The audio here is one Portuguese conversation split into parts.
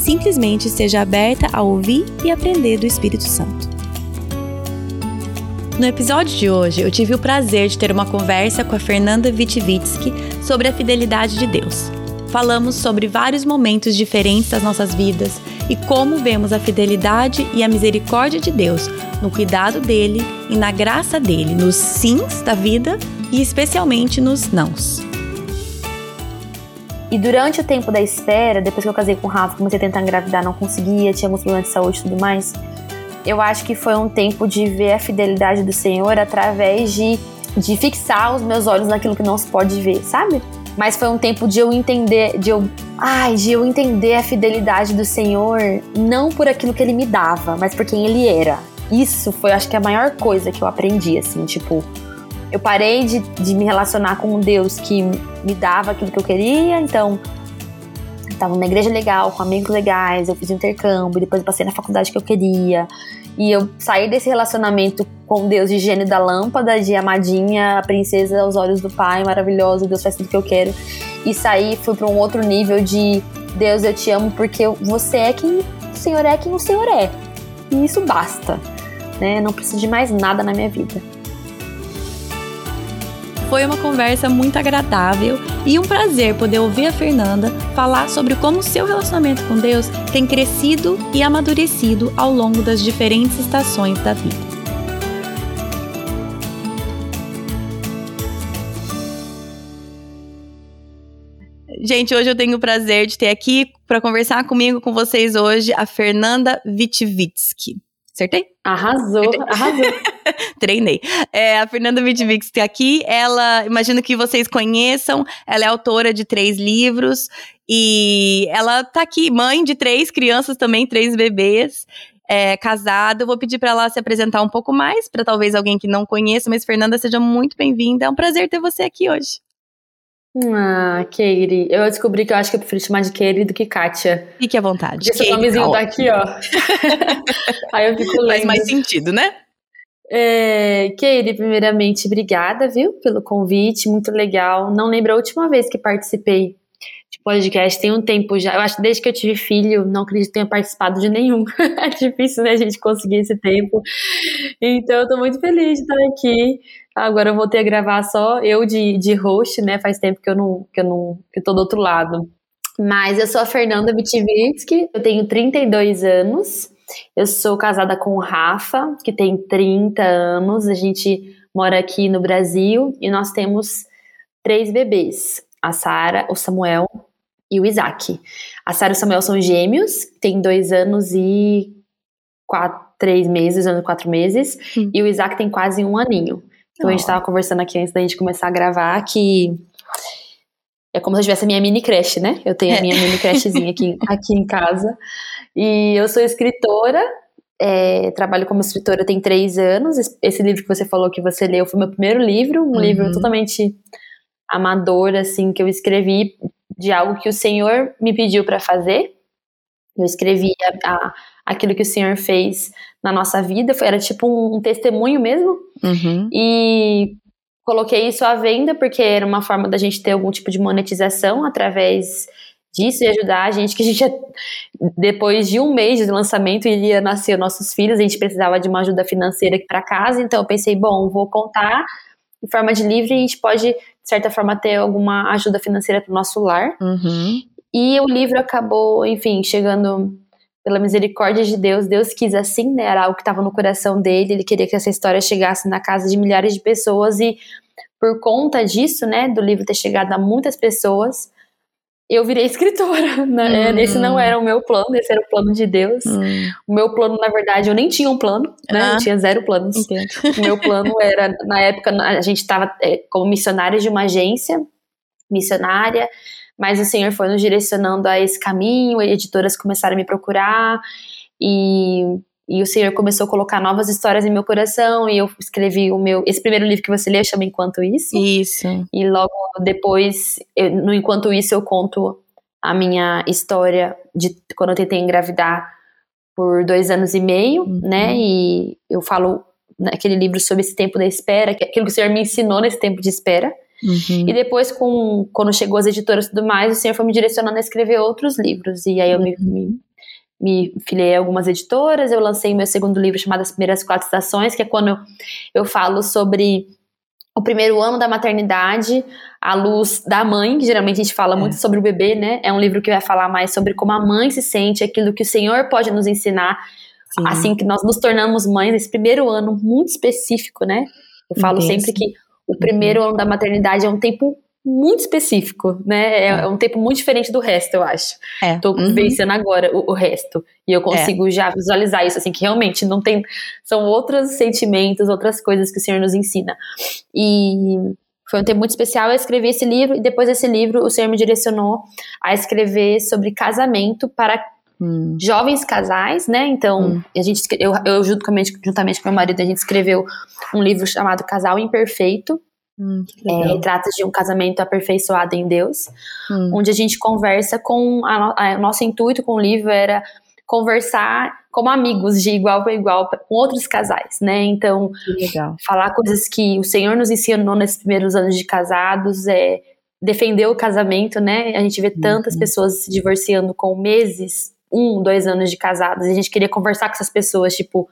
simplesmente esteja aberta a ouvir e aprender do Espírito Santo. No episódio de hoje, eu tive o prazer de ter uma conversa com a Fernanda Vitivitsky sobre a fidelidade de Deus. Falamos sobre vários momentos diferentes das nossas vidas e como vemos a fidelidade e a misericórdia de Deus no cuidado dele e na graça dele, nos sims da vida e especialmente nos nãos. E durante o tempo da espera, depois que eu casei com o Rafa, comecei a tentar engravidar, não conseguia, tinha alguns problemas de saúde e tudo mais. Eu acho que foi um tempo de ver a fidelidade do Senhor através de, de fixar os meus olhos naquilo que não se pode ver, sabe? Mas foi um tempo de eu entender, de eu, ai, de eu entender a fidelidade do Senhor, não por aquilo que ele me dava, mas por quem ele era. Isso foi, acho que a maior coisa que eu aprendi, assim, tipo, eu parei de, de me relacionar com um Deus que me dava aquilo que eu queria, então estava numa igreja legal, com amigos legais, eu fiz um intercâmbio, depois passei na faculdade que eu queria. E eu saí desse relacionamento com Deus de gênio da lâmpada, de amadinha, a princesa aos olhos do pai, maravilhosa, Deus faz tudo que eu quero. E saí, fui para um outro nível de Deus, eu te amo porque você é quem o Senhor é quem o Senhor é. E isso basta, né? Não preciso de mais nada na minha vida. Foi uma conversa muito agradável e um prazer poder ouvir a Fernanda falar sobre como seu relacionamento com Deus tem crescido e amadurecido ao longo das diferentes estações da vida. Gente, hoje eu tenho o prazer de ter aqui para conversar comigo, com vocês hoje, a Fernanda Vitivitsky. Acertei? Arrasou, Acertei. arrasou. Treinei. É, a Fernanda Vidvix está aqui. Ela, imagino que vocês conheçam, ela é autora de três livros e ela está aqui, mãe de três crianças também, três bebês. É, casada, eu vou pedir para ela se apresentar um pouco mais, para talvez alguém que não conheça, mas Fernanda, seja muito bem-vinda. É um prazer ter você aqui hoje. Ah, Keire. Eu descobri que eu acho que eu prefiro chamar de Keire do que Kátia. Fique à vontade. Porque seu nomezinho tá aqui, ó. Aí eu fico lendo. Faz mais sentido, né? É, Keire, primeiramente, obrigada, viu, pelo convite, muito legal. Não lembro a última vez que participei de podcast, tem um tempo já. Eu acho que desde que eu tive filho, não acredito que tenha participado de nenhum. é difícil, né, a gente conseguir esse tempo. Então, eu tô muito feliz de estar aqui. Agora eu voltei a gravar só eu de, de host, né? Faz tempo que eu não, que eu não, que eu tô do outro lado. Mas eu sou a Fernanda Vitivitsky, eu tenho 32 anos, eu sou casada com o Rafa, que tem 30 anos, a gente mora aqui no Brasil e nós temos três bebês, a Sara, o Samuel e o Isaac. A Sara e o Samuel são gêmeos, tem dois anos e quatro, três meses, anos quatro meses, hum. e o Isaac tem quase um aninho. Então a gente tava conversando aqui antes da gente começar a gravar que é como se eu tivesse a minha mini creche, né? Eu tenho a minha mini crechezinha aqui, aqui em casa. E eu sou escritora, é, trabalho como escritora tem três anos. Esse livro que você falou que você leu foi meu primeiro livro, um uhum. livro totalmente amador, assim, que eu escrevi de algo que o Senhor me pediu para fazer. Eu escrevi a, a, aquilo que o Senhor fez na nossa vida, era tipo um, um testemunho mesmo. Uhum. E coloquei isso à venda porque era uma forma da gente ter algum tipo de monetização através disso e ajudar a gente, que a gente, depois de um mês de lançamento, iria nascer nossos filhos, a gente precisava de uma ajuda financeira para casa, então eu pensei, bom, vou contar em forma de livro e a gente pode, de certa forma, ter alguma ajuda financeira para o nosso lar. Uhum. E o livro acabou, enfim, chegando pela misericórdia de Deus, Deus quis assim, né? Era algo que estava no coração dele, ele queria que essa história chegasse na casa de milhares de pessoas e por conta disso, né, do livro ter chegado a muitas pessoas, eu virei escritora. Né? Hum. Esse não era o meu plano, esse era o plano de Deus. Hum. O meu plano, na verdade, eu nem tinha um plano, né? Ah. Eu tinha zero planos. Entendo. O meu plano era, na época, a gente estava é, como missionária de uma agência missionária mas o Senhor foi nos direcionando a esse caminho, editoras começaram a me procurar, e, e o Senhor começou a colocar novas histórias em meu coração e eu escrevi o meu esse primeiro livro que você lê chama Enquanto Isso. Isso. E logo depois, eu, no Enquanto Isso, eu conto a minha história de quando eu tentei engravidar por dois anos e meio, uhum. né? E eu falo naquele livro sobre esse tempo da espera, é aquilo que o Senhor me ensinou nesse tempo de espera. Uhum. E depois, com, quando chegou as editoras e tudo mais, o Senhor foi me direcionando a escrever outros livros. E aí eu uhum. me, me, me filiei a algumas editoras, eu lancei meu segundo livro chamado As Primeiras Quatro Estações, que é quando eu, eu falo sobre o primeiro ano da maternidade, a luz da mãe, que geralmente a gente fala é. muito sobre o bebê, né? É um livro que vai falar mais sobre como a mãe se sente, aquilo que o Senhor pode nos ensinar, Sim. assim que nós nos tornamos mães, esse primeiro ano muito específico, né? Eu falo Entendi. sempre que o primeiro ano da maternidade é um tempo muito específico, né? É, é, um tempo muito diferente do resto, eu acho. É. Tô uhum. vencendo agora o, o, resto. E eu consigo é. já visualizar isso, assim, que realmente não tem. São outros sentimentos, outras coisas que o Senhor nos ensina. E foi um tempo muito especial. Eu escrevi esse livro, e depois desse livro, o Senhor me direcionou a escrever sobre casamento para Hum. jovens casais, né? Então, hum. a gente, eu, eu juntamente, juntamente com meu marido, a gente escreveu um livro chamado Casal Imperfeito, Hum, é, trata de um casamento aperfeiçoado em Deus, hum. onde a gente conversa com. A, a, nosso intuito com o livro era conversar como amigos, de igual para igual, com outros casais, né? Então, falar coisas que o Senhor nos ensinou nesses primeiros anos de casados, é defender o casamento, né? A gente vê tantas uhum. pessoas se divorciando com meses, um, dois anos de casados, e a gente queria conversar com essas pessoas, tipo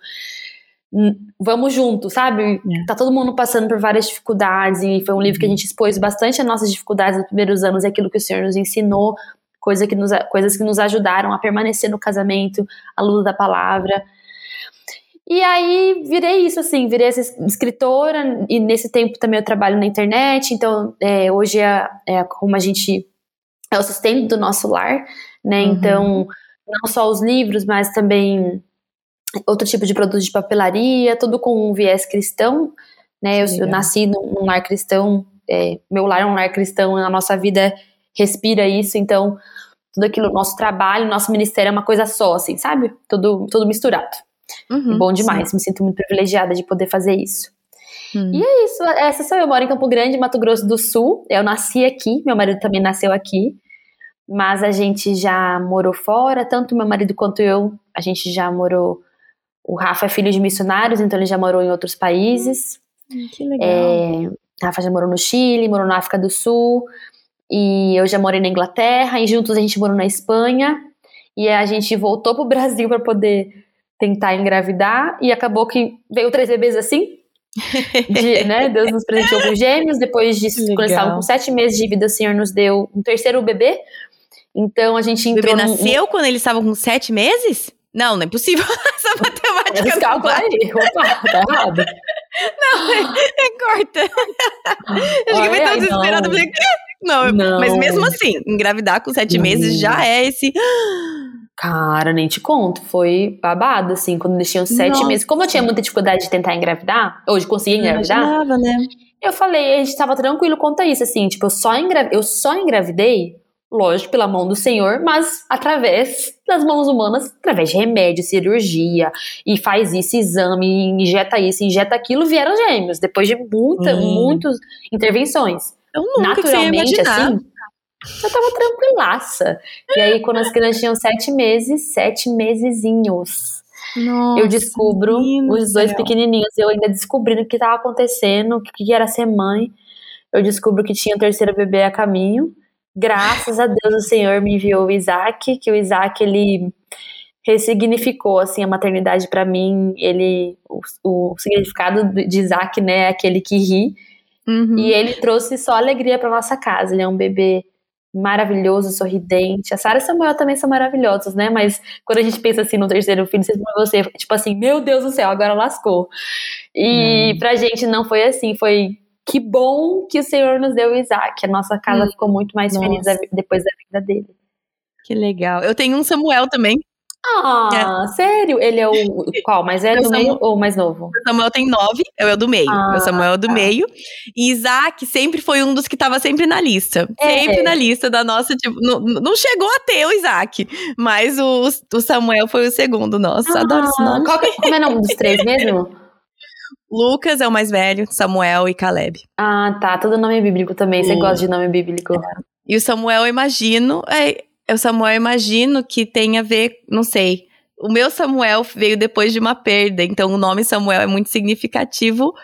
vamos junto, sabe? É. Tá todo mundo passando por várias dificuldades e foi um livro que a gente expôs bastante as nossas dificuldades nos primeiros anos, aquilo que o Senhor nos ensinou, coisa que nos, coisas que nos ajudaram a permanecer no casamento, a luz da palavra. E aí virei isso, assim, virei essa escritora e nesse tempo também eu trabalho na internet, então é, hoje é, é como a gente é o sustento do nosso lar, né? Uhum. Então, não só os livros, mas também outro tipo de produto de papelaria, tudo com um viés cristão, né? Eu, eu nasci num, lar cristão, é, meu lar é um lar cristão, a nossa vida respira isso, então tudo aquilo, nosso trabalho, nosso ministério é uma coisa só, assim, sabe? Tudo, tudo misturado. Uhum, bom demais, sim. me sinto muito privilegiada de poder fazer isso. Hum. E é isso, essa sou eu, eu moro em Campo Grande, Mato Grosso do Sul. Eu nasci aqui, meu marido também nasceu aqui, mas a gente já morou fora, tanto meu marido quanto eu, a gente já morou o Rafa é filho de missionários, então ele já morou em outros países. Hum, que legal. É, Rafa já morou no Chile, morou na África do Sul, e eu já morei na Inglaterra, e juntos a gente morou na Espanha, e a gente voltou pro Brasil para poder tentar engravidar, e acabou que veio três bebês assim. De, né, Deus nos presenteou com gêmeos, depois de quando eles estavam com sete meses de vida, o Senhor nos deu um terceiro bebê. Então a gente entrou. O bebê nasceu quando eles estavam com sete meses? Não, não é possível. Essa matemática. Esse cálculo aí. Opa, tá errado. Não, é, é corta. Eu fiquei tão desesperada. Falei, não, não, mas mesmo assim, engravidar com sete meses já é esse. Cara, nem te conto. Foi babado, assim, quando eles tinham sete Nossa. meses. Como eu tinha muita dificuldade de tentar engravidar, hoje consegui engravidar. Imaginava, né? Eu falei, a gente tava tranquilo quanto a isso, assim, tipo, eu só, engra... eu só engravidei lógico, pela mão do Senhor, mas através das mãos humanas, através de remédio, cirurgia, e faz isso, exame, injeta isso, injeta aquilo, vieram gêmeos, depois de muita, hum. muitas intervenções. Eu nunca Naturalmente, assim, eu tava tranquilaça. E aí, quando as crianças tinham sete meses, sete mesezinhos. Nossa, eu descubro os dois pequenininhos, eu ainda descobrindo o que estava acontecendo, o que era ser mãe. Eu descubro que tinha o terceiro bebê a caminho. Graças a Deus o Senhor me enviou o Isaac, que o Isaac ele ressignificou assim a maternidade para mim. Ele o, o, significado de Isaac, né, é aquele que ri. Uhum. E ele trouxe só alegria para nossa casa. Ele é um bebê maravilhoso, sorridente. A Sara e Samuel também são maravilhosos, né? Mas quando a gente pensa assim no terceiro filho, você, tipo assim, meu Deus do céu, agora lascou. E uhum. pra gente não foi assim, foi que bom que o Senhor nos deu Isaac. A nossa casa hum, ficou muito mais nossa. feliz depois da vida dele. Que legal. Eu tenho um Samuel também. Ah, é. sério? Ele é o qual? Mais velho do meio ou mais novo? O Samuel tem nove, eu é o do meio. Ah, o Samuel é do tá. meio. E Isaac sempre foi um dos que estava sempre na lista. É. Sempre na lista da nossa, tipo, não, não chegou a ter o Isaac, mas o, o Samuel foi o segundo. Nossa, ah, adoro esse nome. Qual, como é o nome dos três mesmo? Lucas é o mais velho, Samuel e Caleb. Ah, tá. Todo nome é bíblico também. Você gosta de nome bíblico. É. E o Samuel, eu imagino. É, o Samuel, eu imagino que tem a ver, não sei. O meu Samuel veio depois de uma perda, então o nome Samuel é muito significativo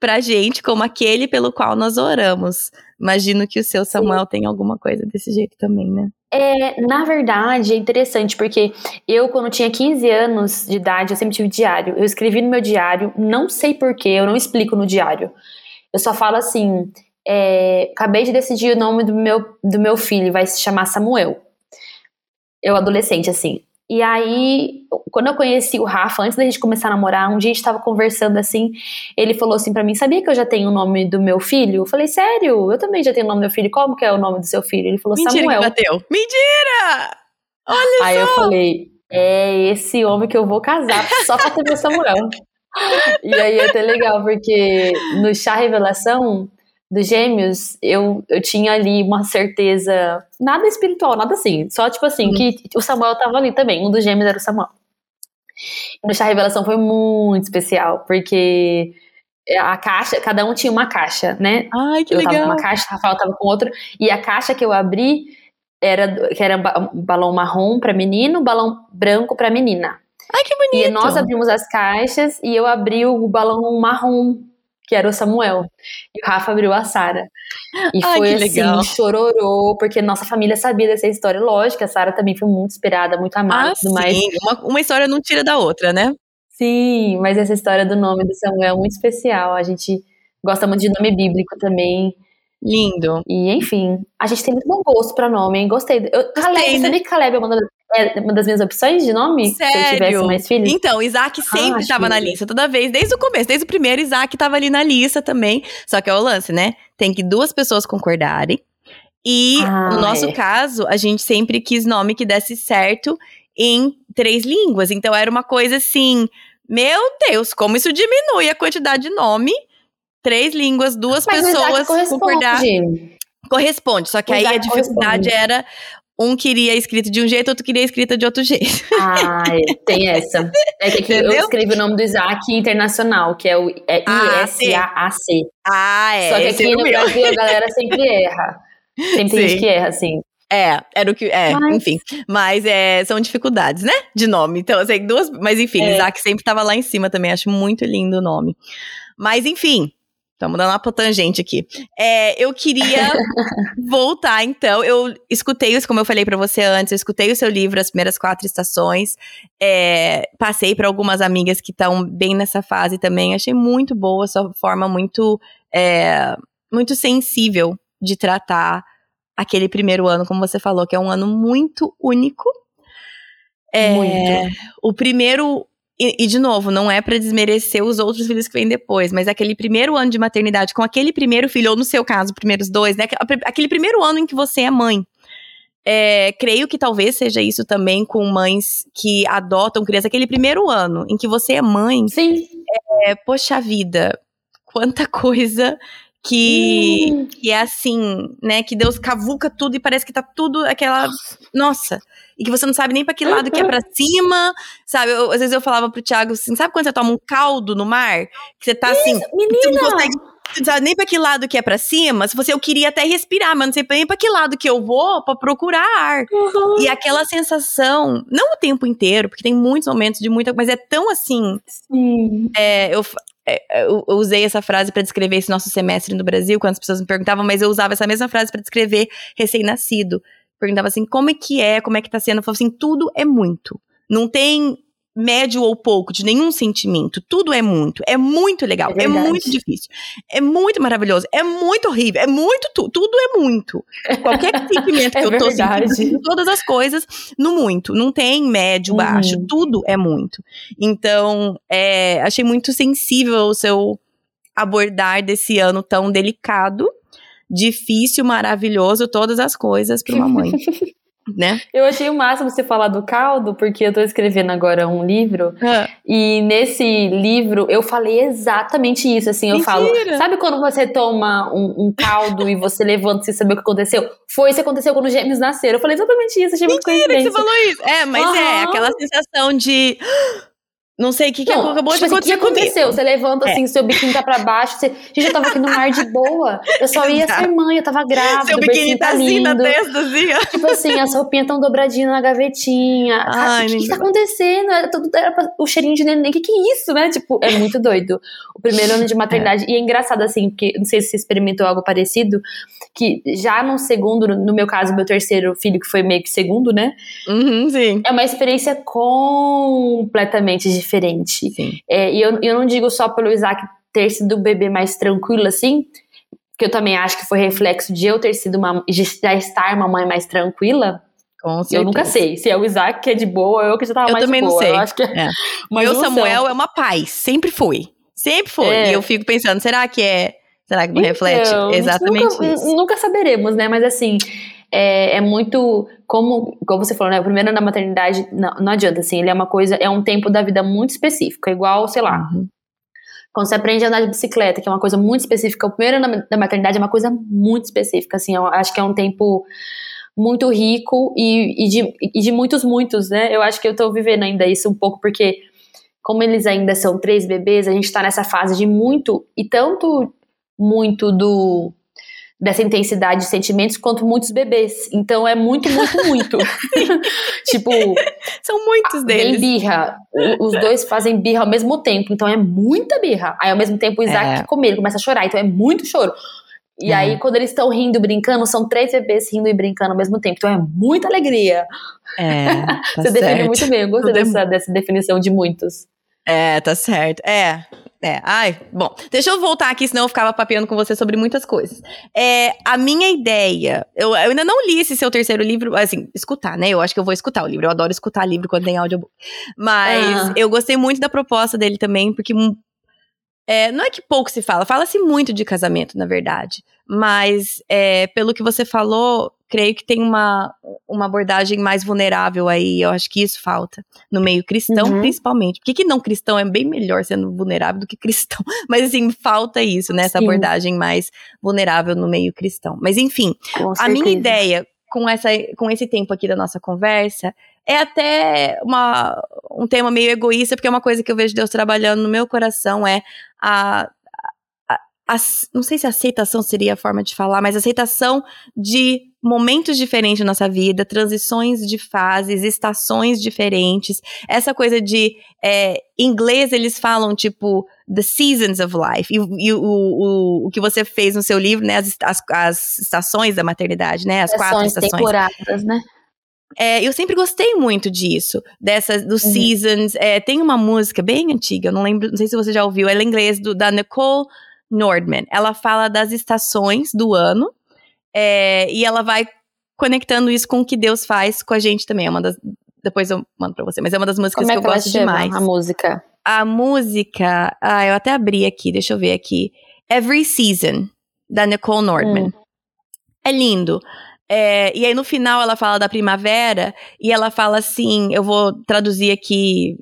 pra gente, como aquele pelo qual nós oramos. Imagino que o seu Samuel tem alguma coisa desse jeito também, né? É, na verdade, é interessante, porque eu, quando tinha 15 anos de idade, eu sempre tive diário. Eu escrevi no meu diário, não sei porquê, eu não explico no diário. Eu só falo assim: é, acabei de decidir o nome do meu, do meu filho, vai se chamar Samuel. Eu, adolescente, assim. E aí, quando eu conheci o Rafa, antes da gente começar a namorar, um dia a gente tava conversando assim, ele falou assim para mim, sabia que eu já tenho o nome do meu filho? Eu falei, sério? Eu também já tenho o nome do meu filho. Como que é o nome do seu filho? Ele falou, Mentira Samuel. Que bateu. Mentira! Olha aí só! Aí eu falei, é esse homem que eu vou casar só pra ter meu Samuel. e aí é até legal, porque no chá revelação, dos gêmeos, eu, eu tinha ali uma certeza, nada espiritual, nada assim, só tipo assim, uhum. que o Samuel tava ali também, um dos gêmeos era o Samuel. E chá revelação foi muito especial, porque a caixa, cada um tinha uma caixa, né? Ai, que eu legal. tava com uma caixa, o Rafael tava com outra, e a caixa que eu abri era que era um balão marrom para menino, balão branco para menina. Ai, que bonito. E nós abrimos as caixas e eu abri o balão marrom que era o Samuel. E o Rafa abriu a Sara. E Ai, foi assim, legal. chororô, porque nossa família sabia dessa história. Lógico, a Sara também foi muito esperada, muito amada ah, tudo mais. Uma, uma história não tira da outra, né? Sim, mas essa história do nome do Samuel é muito especial. A gente gosta muito de nome bíblico também. Lindo. E, enfim, a gente tem muito bom gosto pra nome, hein? Gostei. Eu, Caleb, né? sabia que Caleb é uma, das, é uma das minhas opções de nome? Sério? Se eu tivesse mais filhos? Então, Isaac ah, sempre estava na lista, toda vez, desde o começo, desde o primeiro, Isaac estava ali na lista também. Só que é o lance, né? Tem que duas pessoas concordarem. E ah, no nosso é. caso, a gente sempre quis nome que desse certo em três línguas. Então era uma coisa assim, meu Deus, como isso diminui a quantidade de nome três línguas, duas Mas pessoas concordar. Corresponde, só que aí a dificuldade era um queria escrito de um jeito, outro queria escrita de outro jeito. Ah, é, tem essa. É que eu escrevi o nome do Isaac internacional, que é o é I-S-A-A-C. Ah, é. Só que aqui no Brasil a galera sempre erra. Sempre tem gente que erra, assim. É, era o que. É, mas... enfim. Mas é, são dificuldades, né? De nome. Então, assim, duas. Mas enfim, é. Isaac sempre tava lá em cima também. Acho muito lindo o nome. Mas enfim, Estamos dando uma pra tangente aqui. É, eu queria voltar, então. Eu escutei, como eu falei para você antes, eu escutei o seu livro, As Primeiras Quatro Estações. É, passei para algumas amigas que estão bem nessa fase também. Achei muito boa, sua forma muito, é, muito sensível de tratar aquele primeiro ano, como você falou, que é um ano muito único. É, muito. O primeiro e, e, de novo, não é para desmerecer os outros filhos que vêm depois, mas aquele primeiro ano de maternidade com aquele primeiro filho, ou no seu caso, primeiros dois, né? Aquele primeiro ano em que você é mãe. É, creio que talvez seja isso também com mães que adotam crianças. Aquele primeiro ano em que você é mãe. Sim. É, poxa vida, quanta coisa que, hum. que é assim, né? Que Deus cavuca tudo e parece que tá tudo aquela. Nossa! E que você não sabe nem para que lado que é pra cima, sabe? Eu, às vezes eu falava pro Thiago assim: sabe quando você toma um caldo no mar? Que você tá assim. Menina. Você não consegue. Não sabe nem pra que lado que é pra cima. Se você eu queria até respirar, mas não sei nem pra que lado que eu vou pra procurar ar. Uhum. E aquela sensação, não o tempo inteiro, porque tem muitos momentos de muita. Mas é tão assim. Sim. É, eu, eu, eu usei essa frase para descrever esse nosso semestre no Brasil, quando as pessoas me perguntavam, mas eu usava essa mesma frase para descrever recém-nascido. Perguntava assim, como é que é, como é que tá sendo? Eu falava assim, tudo é muito. Não tem médio ou pouco de nenhum sentimento. Tudo é muito. É muito legal. É, é muito difícil. É muito maravilhoso. É muito horrível. É muito tudo. Tudo é muito. Qualquer sentimento é que eu tô sentindo, todas as coisas no muito. Não tem médio, uhum. baixo. Tudo é muito. Então, é, achei muito sensível o seu abordar desse ano tão delicado, difícil, maravilhoso, todas as coisas para uma mãe. né? Eu achei o máximo você falar do caldo, porque eu tô escrevendo agora um livro, Ah. e nesse livro eu falei exatamente isso, assim, eu Mentira. falo, sabe quando você toma um, um caldo e você levanta sem saber o que aconteceu? Foi isso que aconteceu quando os gêmeos nasceram. Eu falei exatamente isso, achei muito Mentira que coincidência. você falou isso. É, mas é Aham. aquela sensação de. Não sei o que, que Não, acabou tipo de assim, o que acontecer comigo. aconteceu? Você levanta assim, seu biquíni tá pra baixo. Você... Gente, eu tava aqui no mar de boa. Eu só ia ser mãe, eu tava grávida. Seu biquíni bercinho tá assim na lindo. testa, assim, ó. Tipo assim, as roupinhas tão dobradinhas na gavetinha. Ai, o que, que tá menina. acontecendo? Era, tudo, era o cheirinho de neném. O que, que é isso, né? Tipo, é muito doido. O primeiro ano de maternidade. E é engraçado, assim, porque não sei se você experimentou algo parecido, que já no segundo, no no meu caso, meu terceiro filho, que foi meio que segundo, né? Uhum, sim. É uma experiência completamente diferente. Sim. É, e eu, eu não digo só pelo Isaac ter sido o bebê mais tranquilo, assim, que eu também acho que foi reflexo de eu ter sido uma. de já estar uma mãe mais tranquila. Com certeza. Eu nunca sei se é o Isaac que é de boa ou eu que já tava Eu mais também de não boa. sei. Eu acho que É. Meu junção. Samuel é uma paz, sempre foi. Sempre foi. É. E eu fico pensando, será que é. Será que não reflete Então, gente exatamente nunca, isso? Nunca saberemos, né? Mas assim, é, é muito. Como, como você falou, né? O primeiro ano da maternidade, não, não adianta, assim, ele é uma coisa, é um tempo da vida muito específico. É igual, sei lá, Uhum. quando você aprende a andar de bicicleta, que é uma coisa muito específica. O primeiro ano da maternidade é uma coisa muito específica, assim. Eu acho que é um tempo muito rico e, e, de, e de muitos, muitos, né? Eu acho que eu tô vivendo ainda isso um pouco, porque como eles ainda são três bebês, a gente tá nessa fase de muito, e tanto muito do dessa intensidade de sentimentos quanto muitos bebês. Então é muito, muito, muito. tipo, São muitos deles. birra. O- Os dois fazem birra ao mesmo tempo, então é muita birra. Aí ao mesmo tempo o Isaac É. com medo, começa a chorar, então é muito choro. E É. aí, quando eles estão rindo, brincando, são três bebês rindo e brincando ao mesmo tempo. Então é muita alegria. É, tá Você define certo. muito bem. Eu gostei é dessa, dessa definição de muitos. É, tá certo. É. É, ai, bom, deixa eu voltar aqui, senão eu ficava papeando com você sobre muitas coisas. É, a minha ideia, eu, eu ainda não li esse seu terceiro livro, assim, escutar, né? Eu acho que eu vou escutar o livro, eu adoro escutar livro quando tem audiobook. Mas Ah. eu gostei muito da proposta dele também, porque é, não é que pouco se fala, fala-se muito de casamento, na verdade. Mas, é, pelo que você falou, creio que tem uma, uma abordagem mais vulnerável aí. Eu acho que isso falta no meio cristão, Uhum. principalmente. Por que, não cristão é bem melhor sendo vulnerável do que cristão? Mas, assim, falta isso, né? Essa Sim. abordagem mais vulnerável no meio cristão. Mas, enfim, Com a minha ideia com, essa, com esse tempo aqui da nossa conversa é até uma, um tema meio egoísta, porque é uma coisa que eu vejo Deus trabalhando no meu coração, é a- a- não sei se aceitação seria a forma de falar, mas aceitação de momentos diferentes na nossa vida, transições de fases, estações diferentes. Essa coisa de, é, em inglês eles falam, tipo, the seasons of life. E, e o, o, o que você fez no seu livro, né, as, as, as estações da maternidade, né, as quatro Estações, estações. temporadas, né? É, eu sempre gostei muito disso, dessas, dos Uhum. seasons. É, tem uma música bem antiga, eu não lembro, não sei se você já ouviu, ela é em inglês, do, da Nicole Nordman. Ela fala das estações do ano é, e ela vai conectando isso com o que Deus faz com a gente também. É uma das. Depois eu mando pra você, mas é uma das músicas Como é que que eu gosto chama, demais. a música? A música. Ah, eu até abri aqui, deixa eu ver aqui. Every Season, da Nicole Nordman. Hum. É lindo. É, e aí no final ela fala da primavera e ela fala assim, eu vou traduzir aqui,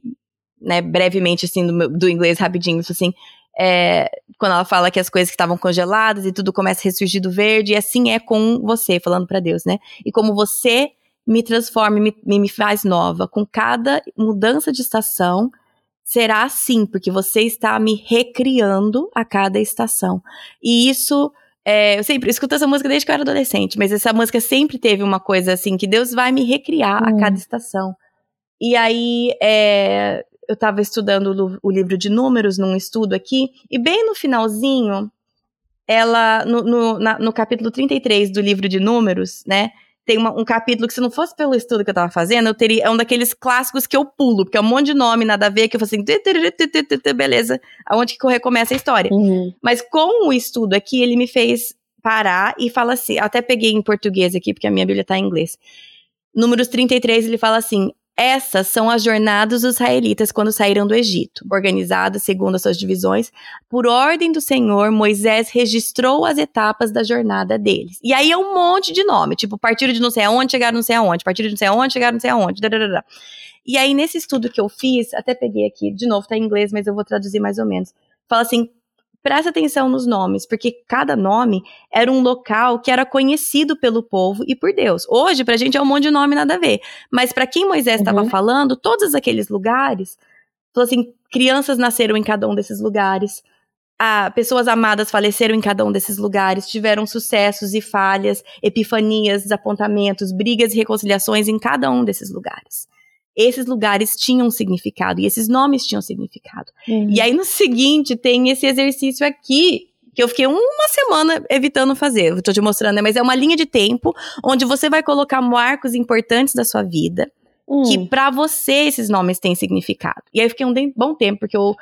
né, brevemente assim do, meu- do inglês rapidinho, assim, é, quando ela fala que as coisas que estavam congeladas e tudo começa a ressurgir do verde, e assim é com você, falando pra Deus, né? E como você me transforma, e me, me faz nova, com cada mudança de estação, será assim, porque você está me recriando a cada estação. E isso é, eu sempre escuto essa música desde que eu era adolescente, mas essa música sempre teve uma coisa assim, que Deus vai me recriar a Hum. cada estação. E aí, é, eu tava estudando o, livro de números num estudo aqui, e bem no finalzinho, ela, no, no, na- no capítulo 33 do livro de números, né, tem uma- um capítulo que se não fosse pelo estudo que eu tava fazendo, eu teria, é um daqueles clássicos que eu pulo, porque é um monte de nome, nada a ver, que eu falo assim, beleza, aonde que recomeça a história. Uhum. Mas com o estudo aqui, ele me fez parar e fala assim, até peguei em português aqui, porque a minha Bíblia tá em inglês. Números 33, ele fala assim, essas são as jornadas dos israelitas quando saíram do Egito, organizadas segundo as suas divisões. Por ordem do Senhor, Moisés registrou as etapas da jornada deles. E aí é um monte de nome, tipo, partiram de não sei aonde, chegaram não sei aonde, partiram de não sei aonde, chegaram não sei aonde. Dadadada. E aí, nesse estudo que eu fiz, até peguei aqui, de novo, tá em inglês, mas eu vou traduzir mais ou menos. Fala assim: presta atenção nos nomes, porque cada nome era um local que era conhecido pelo povo e por Deus. Hoje, pra gente, é um monte de nome nada a ver. Mas para quem Moisés estava uhum. falando, todos aqueles lugares, falou assim: crianças nasceram em cada um desses lugares. Ah, pessoas amadas faleceram em cada um desses lugares, tiveram sucessos e falhas, epifanias, desapontamentos, brigas e reconciliações em cada um desses lugares esses lugares tinham significado e esses nomes tinham significado. Uhum. E aí no seguinte tem esse exercício aqui que eu fiquei uma semana evitando fazer. Eu tô te mostrando, né? Mas é uma linha de tempo onde você vai colocar marcos importantes da sua vida que para você esses nomes têm significado. E aí eu fiquei um bom tempo porque eu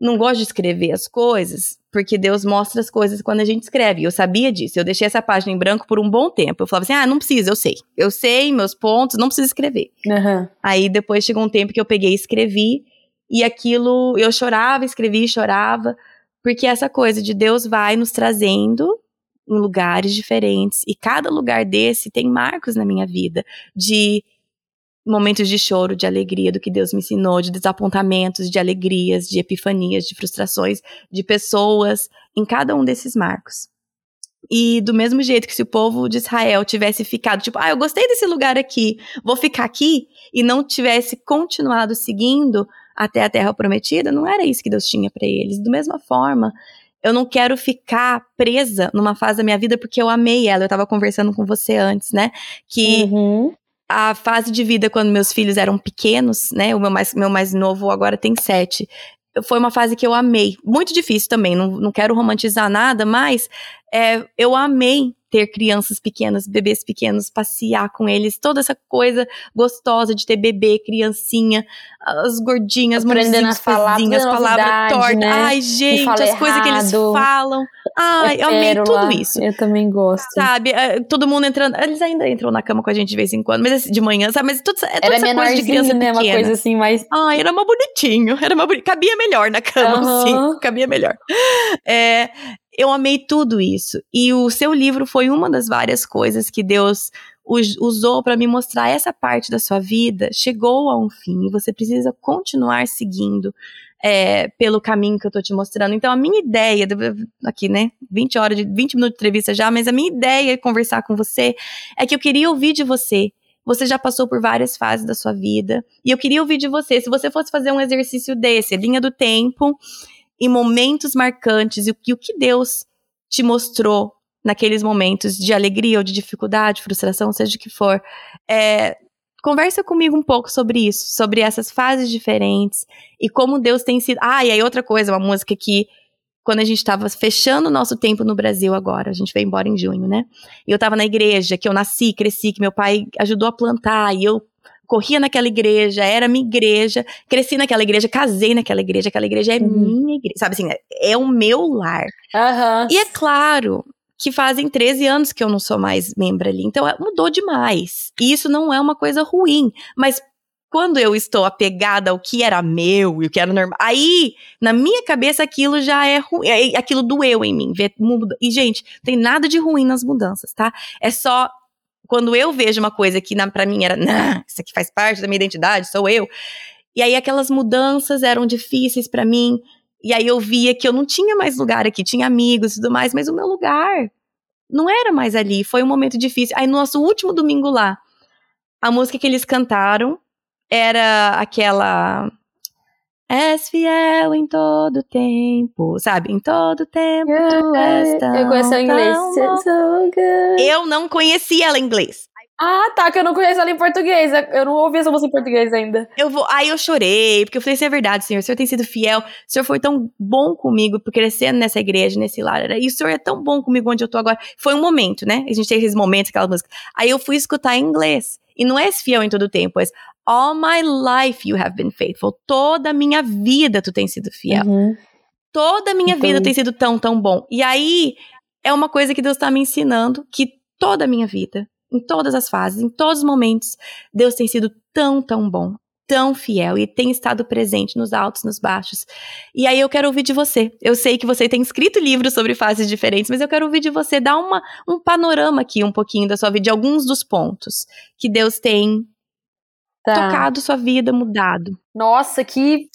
não gosto de escrever as coisas, porque Deus mostra as coisas quando a gente escreve. Eu sabia disso. Eu deixei essa página em branco por um bom tempo. Eu falava assim: ah, não precisa, eu sei. Eu sei meus pontos, não precisa escrever. Uhum. Aí depois chegou um tempo que eu peguei e escrevi, e aquilo eu chorava, escrevi e chorava, porque essa coisa de Deus vai nos trazendo em lugares diferentes, e cada lugar desse tem marcos na minha vida de momentos de choro, de alegria do que Deus me ensinou, de desapontamentos, de alegrias, de epifanias, de frustrações, de pessoas, em cada um desses marcos. E do mesmo jeito que se o povo de Israel tivesse ficado, tipo, ah, eu gostei desse lugar aqui, vou ficar aqui, e não tivesse continuado seguindo até a terra prometida, não era isso que Deus tinha para eles. Da mesma forma, eu não quero ficar presa numa fase da minha vida porque eu amei ela. Eu tava conversando com você antes, né? Que uhum a fase de vida quando meus filhos eram pequenos, né? O meu mais, meu mais novo agora tem sete. Foi uma fase que eu amei. Muito difícil também, não, não quero romantizar nada, mas é, eu amei ter crianças pequenas, bebês pequenos, passear com eles, toda essa coisa gostosa de ter bebê, criancinha, as gordinhas, aprendendo as palavras, tortas. Né? Ai, gente, as errado. coisas que eles falam. Ai, eu amei tudo isso. Eu também gosto. Sabe, é, todo mundo entrando, eles ainda entram na cama com a gente de vez em quando, mas de manhã, sabe, mas tudo, é toda era essa coisa de criança né, pequena. uma coisa assim, mas... Ai, era mais bonitinho, era mais bonitinho, cabia melhor na cama, uhum. sim, cabia melhor. É, eu amei tudo isso. E o seu livro foi uma das várias coisas que Deus usou para me mostrar essa parte da sua vida chegou a um fim e você precisa continuar seguindo é, pelo caminho que eu tô te mostrando. Então, a minha ideia, aqui, né, 20 horas de 20 minutos de entrevista já, mas a minha ideia de conversar com você é que eu queria ouvir de você. Você já passou por várias fases da sua vida e eu queria ouvir de você. Se você fosse fazer um exercício desse, linha do tempo, em momentos marcantes e o, o que Deus te mostrou naqueles momentos de alegria ou de dificuldade, frustração, seja o que for. É, conversa comigo um pouco sobre isso, sobre essas fases diferentes e como Deus tem sido. Ah, e aí outra coisa, uma música que quando a gente estava fechando o nosso tempo no Brasil agora, a gente veio embora em junho, né? E eu estava na igreja que eu nasci, cresci, que meu pai ajudou a plantar e eu corria naquela igreja, era minha igreja, cresci naquela igreja, casei naquela igreja, aquela igreja é uhum. minha igreja, sabe assim, é, é o meu lar. Uhum. E é claro que fazem 13 anos que eu não sou mais membro ali, então é, mudou demais. E isso não é uma coisa ruim, mas quando eu estou apegada ao que era meu e o que era normal, aí, na minha cabeça, aquilo já é ruim, é, aquilo doeu em mim. E, gente, tem nada de ruim nas mudanças, tá? É só quando eu vejo uma coisa que para mim era, nah, isso aqui faz parte da minha identidade, sou eu. E aí aquelas mudanças eram difíceis para mim. E aí eu via que eu não tinha mais lugar aqui, tinha amigos e tudo mais, mas o meu lugar não era mais ali. Foi um momento difícil. Aí no nosso último domingo lá, a música que eles cantaram era aquela És fiel em todo tempo, sabe? Em todo tempo tu és tão, Eu conheço ela em inglês. So eu não conhecia ela em inglês. Ah, tá, que eu não conheço ela em português. Eu não ouvi essa música em português ainda. Eu vou, aí eu chorei, porque eu falei, isso é verdade, senhor. O senhor tem sido fiel. O senhor foi tão bom comigo crescendo nessa igreja, nesse lar. E o senhor é tão bom comigo onde eu tô agora. Foi um momento, né? A gente teve esses momentos, aquela música. Aí eu fui escutar em inglês. E não é fiel em todo tempo, é All my life you have been faithful. Toda a minha vida tu tens sido fiel. Uhum. Toda a minha Entendi. vida tem sido tão, tão bom. E aí é uma coisa que Deus está me ensinando que toda a minha vida, em todas as fases, em todos os momentos, Deus tem sido tão, tão bom, tão fiel e tem estado presente nos altos, nos baixos. E aí eu quero ouvir de você. Eu sei que você tem escrito livros sobre fases diferentes, mas eu quero ouvir de você dar uma, um panorama aqui um pouquinho da sua vida, de alguns dos pontos que Deus tem tá. tocado sua vida, mudado. Nossa, que,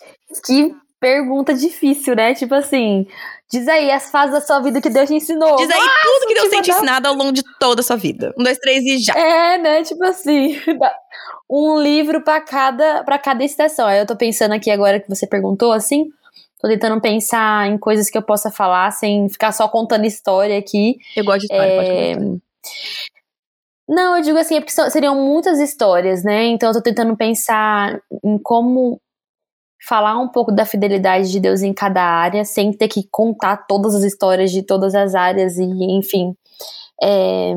que pergunta difícil, né? Tipo assim, diz aí as fases da sua vida que Deus te ensinou. Diz aí Nossa, tudo que Deus tem te ensinado ao longo de toda a sua vida. Um, dois, três e já. É, né? Tipo assim, um livro para cada, pra cada estação. Aí eu tô pensando aqui agora que você perguntou, assim, tô tentando pensar em coisas que eu possa falar sem ficar só contando história aqui. Eu gosto de história, é... pode Não, eu digo assim, é porque seriam muitas histórias, né? Então eu tô tentando pensar em como falar um pouco da fidelidade de Deus em cada área, sem ter que contar todas as histórias de todas as áreas, e enfim. É,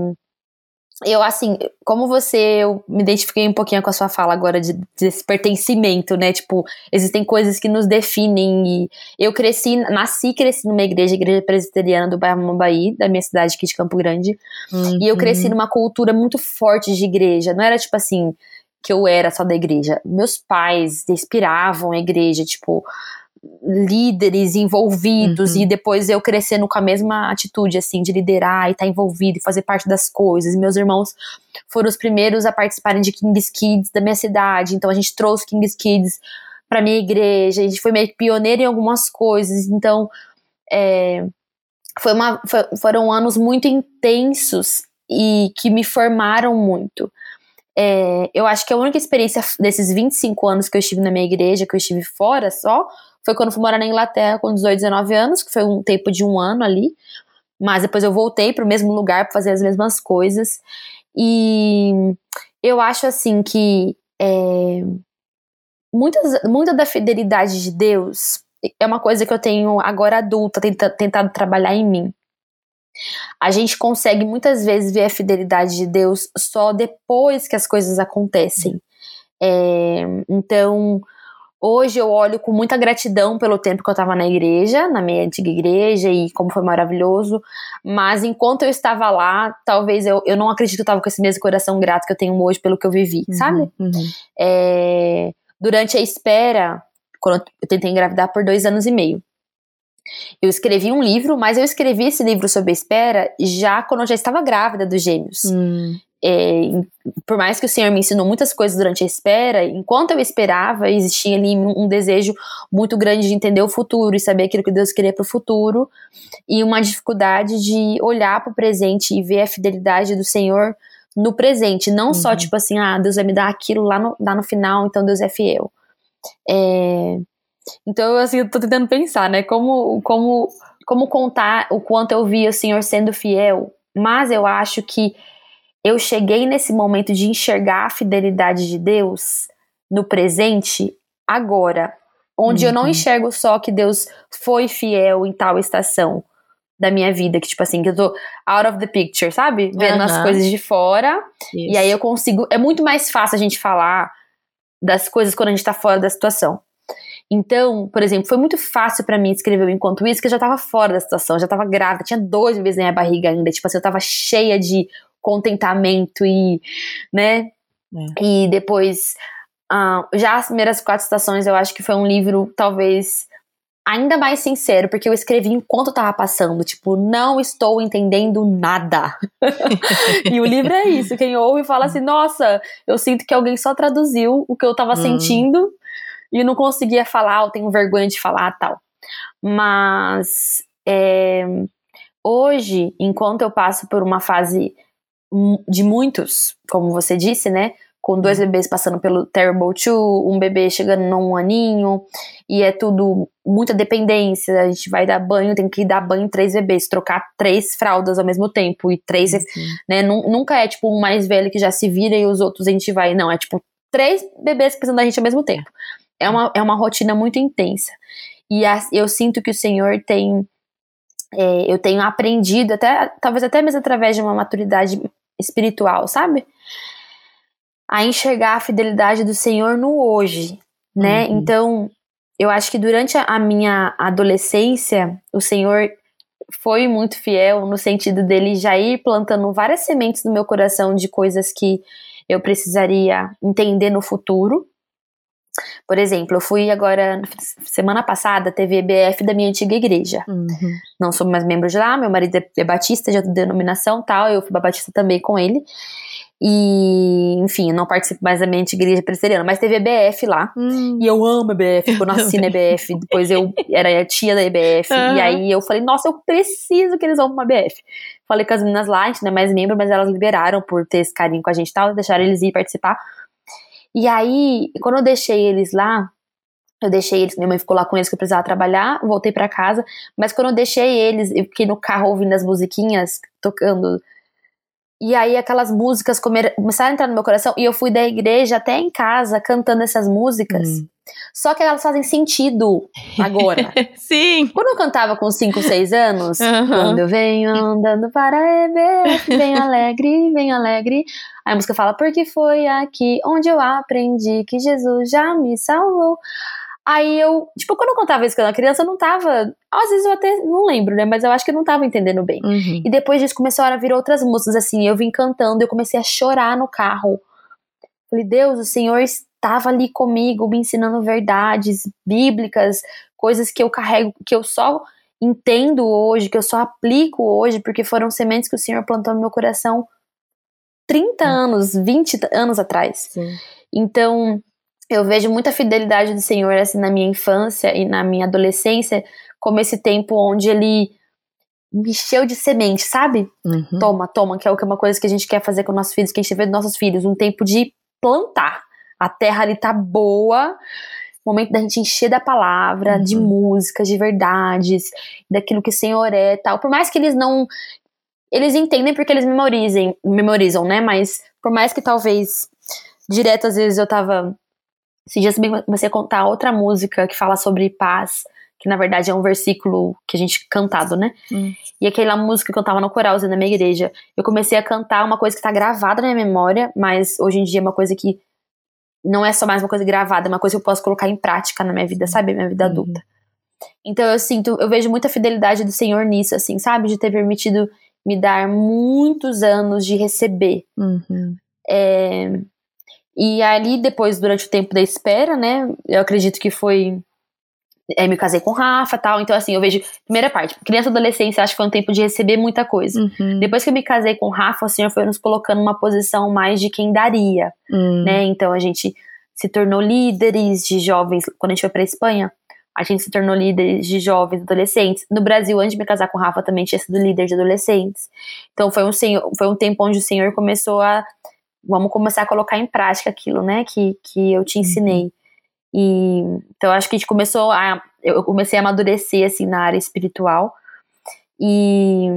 eu, assim, como você, eu me identifiquei um pouquinho com a sua fala agora de, desse pertencimento, né? Tipo, existem coisas que nos definem. E eu cresci, nasci e cresci numa igreja, igreja presbiteriana do bairro Mambaí, da minha cidade aqui de Campo Grande. Uhum. E eu cresci uhum. numa cultura muito forte de igreja. Não era tipo assim, que eu era só da igreja. Meus pais inspiravam a igreja, tipo, líderes envolvidos uhum. e depois eu crescendo com a mesma atitude, assim, de liderar e estar tá envolvido e fazer parte das coisas. Meus irmãos foram os primeiros a participarem de Kings Kids da minha cidade, então a gente trouxe Kings Kids para minha igreja, a gente foi meio que pioneiro em algumas coisas, então é, foi uma, foi, foram anos muito intensos e que me formaram muito. É, eu acho que a única experiência desses 25 anos que eu estive na minha igreja, que eu estive fora só, foi quando fui morar na Inglaterra com 18, 19 anos, que foi um tempo de um ano ali. Mas depois eu voltei para o mesmo lugar para fazer as mesmas coisas. E eu acho assim que é, muitas, muita da fidelidade de Deus é uma coisa que eu tenho agora adulta tenta, tentado trabalhar em mim. A gente consegue muitas vezes ver a fidelidade de Deus só depois que as coisas acontecem. É, então, hoje eu olho com muita gratidão pelo tempo que eu estava na igreja, na minha antiga igreja, e como foi maravilhoso. Mas enquanto eu estava lá, talvez eu, eu não acredito que eu estava com esse mesmo coração grato que eu tenho hoje pelo que eu vivi, uhum, sabe? Uhum. É, durante a espera, quando eu tentei engravidar por dois anos e meio. Eu escrevi um livro, mas eu escrevi esse livro sobre a espera já quando eu já estava grávida dos gêmeos. Hum. É, por mais que o Senhor me ensinou muitas coisas durante a espera, enquanto eu esperava, existia ali um desejo muito grande de entender o futuro e saber aquilo que Deus queria para o futuro, e uma dificuldade de olhar para o presente e ver a fidelidade do Senhor no presente, não uhum. só tipo assim, ah, Deus vai me dar aquilo lá no, lá no final, então Deus é fiel. É, então, assim, eu tô tentando pensar, né? Como, como, como contar o quanto eu vi o Senhor sendo fiel. Mas eu acho que eu cheguei nesse momento de enxergar a fidelidade de Deus no presente agora. Onde uhum. eu não uhum. enxergo só que Deus foi fiel em tal estação da minha vida, que tipo assim, que eu tô out of the picture, sabe? Vendo uhum. as coisas de fora. Isso. E aí eu consigo. É muito mais fácil a gente falar das coisas quando a gente tá fora da situação. Então, por exemplo, foi muito fácil para mim escrever o Enquanto Isso, que eu já tava fora da situação, já tava grávida, tinha dois bebês na minha barriga ainda, tipo assim, eu tava cheia de contentamento e, né? É. E depois, uh, já as primeiras quatro estações, eu acho que foi um livro, talvez, ainda mais sincero, porque eu escrevi enquanto eu tava passando, tipo, não estou entendendo nada. e o livro é isso, quem ouve fala assim, nossa, eu sinto que alguém só traduziu o que eu tava hum. sentindo e não conseguia falar, eu tenho vergonha de falar tal. Mas é, hoje, enquanto eu passo por uma fase de muitos, como você disse, né? Com dois bebês passando pelo Terrible Two, um bebê chegando num aninho, e é tudo muita dependência. A gente vai dar banho, tem que dar banho em três bebês, trocar três fraldas ao mesmo tempo, e três, uhum. né? Nunca é tipo um mais velho que já se vira e os outros a gente vai. Não, é tipo três bebês precisando da gente ao mesmo tempo é uma, é uma rotina muito intensa. E a, eu sinto que o Senhor tem. É, eu tenho aprendido, até talvez até mesmo através de uma maturidade espiritual, sabe? A enxergar a fidelidade do Senhor no hoje, né? Uhum. Então, eu acho que durante a minha adolescência, o Senhor foi muito fiel no sentido dele já ir plantando várias sementes no meu coração de coisas que eu precisaria entender no futuro. Por exemplo, eu fui agora, semana passada, teve EBF da minha antiga igreja. Uhum. Não sou mais membro de lá, meu marido é batista, já de denominação tal, eu fui batista também com ele. E, enfim, não participo mais da minha igreja presbiteriana, mas teve EBF lá. Hum. E eu amo EBF, eu nasci na EBF, depois eu era a tia da EBF. Uhum. E aí eu falei, nossa, eu preciso que eles vão pra uma EBF. Falei com as meninas lá, a gente não é mais membro, mas elas liberaram por ter esse carinho com a gente e tal, deixaram eles ir participar. E aí, quando eu deixei eles lá, eu deixei eles, minha mãe ficou lá com eles que eu precisava trabalhar, voltei para casa, mas quando eu deixei eles, eu fiquei no carro ouvindo as musiquinhas, tocando e aí aquelas músicas começaram a entrar no meu coração e eu fui da igreja até em casa cantando essas músicas. Hum. Só que elas fazem sentido agora. Sim. Quando eu cantava com 5, 6 anos, Uhum. quando eu venho andando para EBF, bem alegre, bem alegre. Aí a música fala, porque foi aqui onde eu aprendi que Jesus já me salvou. Aí eu, tipo, quando eu contava isso quando eu era criança, eu não tava. Às vezes eu até não lembro, né? Mas eu acho que eu não tava entendendo bem. Uhum. E depois disso começaram a vir outras músicas assim. Eu vim cantando, eu comecei a chorar no carro. Falei, Deus, o Senhor estava ali comigo, me ensinando verdades bíblicas, coisas que eu carrego, que eu só entendo hoje, que eu só aplico hoje, porque foram sementes que o Senhor plantou no meu coração 30 anos, 20 anos atrás. Sim. Então, eu vejo muita fidelidade do Senhor assim na minha infância e na minha adolescência, como esse tempo onde ele me encheu de semente, sabe? Uhum. Toma, toma, que é o que é uma coisa que a gente quer fazer com nossos filhos, que a gente vê dos nossos filhos, um tempo de plantar. A terra ali tá boa, momento da gente encher da palavra, Uhum. de músicas, de verdades, daquilo que o Senhor é, tal. Por mais que eles não eles entendem porque eles memorizem, memorizam, né? Mas por mais que talvez direto às vezes eu tava esses dias também comecei a contar outra música que fala sobre paz, que na verdade é um versículo que a gente cantado, né? Hum. E aquela música que eu tava no coralzinho na minha igreja, eu comecei a cantar uma coisa que tá gravada na minha memória, mas hoje em dia é uma coisa que não é só mais uma coisa gravada, é uma coisa que eu posso colocar em prática na minha vida, sabe? Minha vida Uhum. adulta. Então eu sinto, eu vejo muita fidelidade do Senhor nisso, assim, sabe? De ter permitido me dar muitos anos de receber. Uhum. É, e ali, depois, durante o tempo da espera, né? Eu acredito que foi. é, me casei com o Rafa e tal. Então, assim, eu vejo. Primeira parte, criança e adolescência, acho que foi um tempo de receber muita coisa. Uhum. Depois que eu me casei com o Rafa, o Senhor foi nos colocando numa posição mais de quem daria, Hum. né? Então a gente se tornou líderes de jovens. Quando a gente foi pra Espanha, a gente se tornou líderes de jovens adolescentes. No Brasil, antes de me casar com o Rafa, também tinha sido líder de adolescentes. Então foi um, senhor, foi um tempo onde o Senhor começou a. Vamos começar a colocar em prática aquilo, né? Que, que eu te ensinei. E então acho que a gente começou a. Eu comecei a amadurecer assim na área espiritual. E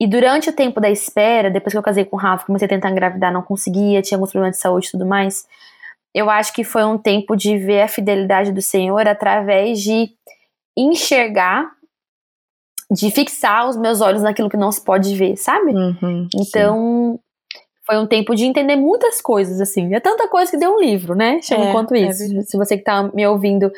e durante o tempo da espera, depois que eu casei com o Rafa, comecei a tentar engravidar, não conseguia, tinha alguns problemas de saúde e tudo mais. Eu acho que foi um tempo de ver a fidelidade do Senhor através de enxergar, de fixar os meus olhos naquilo que não se pode ver, sabe? Uhum. Então, foi um tempo de entender muitas coisas, assim. É tanta coisa que deu um livro, né? Chama É, enquanto é isso. verdade. Se você que tá me ouvindo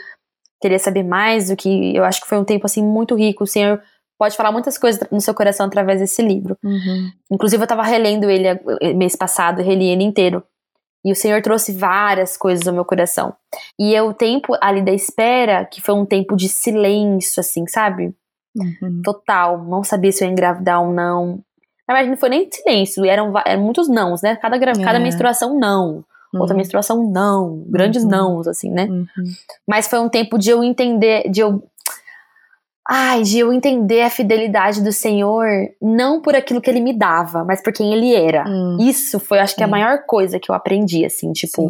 querer saber mais do que eu acho que foi um tempo assim muito rico, o Senhor pode falar muitas coisas no seu coração através desse livro. Uhum. Inclusive eu tava relendo ele eh, mês passado, reli ele inteiro. E o Senhor trouxe várias coisas ao meu coração. E é o tempo ali da espera, que foi um tempo de silêncio, assim, sabe? Uhum. Total. Não sabia se eu ia engravidar ou não. Na verdade, não foi nem silêncio, eram, eram muitos nãos, né? Cada, gra- É. cada menstruação, não. Outra Uhum. menstruação, não. Grandes Uhum. nãos, assim, né? Uhum. Mas foi um tempo de eu entender, de eu. Ai, de eu entender a fidelidade do Senhor, não por aquilo que ele me dava, mas por quem ele era. Hum. Isso foi, acho que, a Sim. maior coisa que eu aprendi, assim, tipo.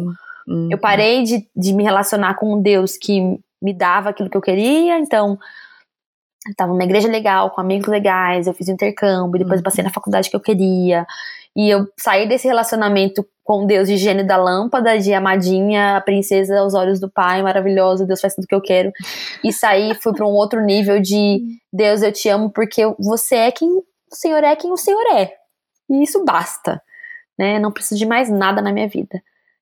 Uhum. Eu parei de, de me relacionar com um Deus que me dava aquilo que eu queria, então. Eu tava numa igreja legal, com amigos legais, eu fiz intercâmbio, depois Uhum. passei na faculdade que eu queria. E eu saí desse relacionamento com Deus de gênio da lâmpada, de amadinha, a princesa aos olhos do pai, maravilhosa, Deus faz tudo que eu quero. E saí, fui para um outro nível de Deus, eu te amo porque você é quem o Senhor é quem o Senhor é. E isso basta, né? Não preciso de mais nada na minha vida.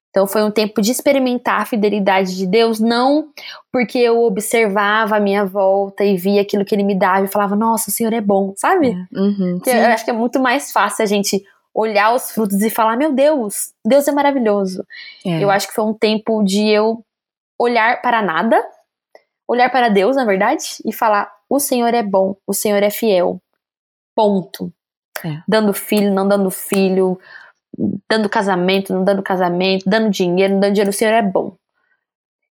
Então foi um tempo de experimentar a fidelidade de Deus, não porque eu observava a minha volta e via aquilo que ele me dava e falava, nossa, o Senhor é bom, sabe? Uhum. Porque Sim. eu acho que é muito mais fácil a gente olhar os frutos e falar: Meu Deus, Deus é maravilhoso. É. Eu acho que foi um tempo de eu olhar para nada, olhar para Deus, na verdade, e falar: O Senhor é bom, o Senhor é fiel. Ponto. É. Dando filho, não dando filho, dando casamento, não dando casamento, dando dinheiro, não dando dinheiro, o Senhor é bom.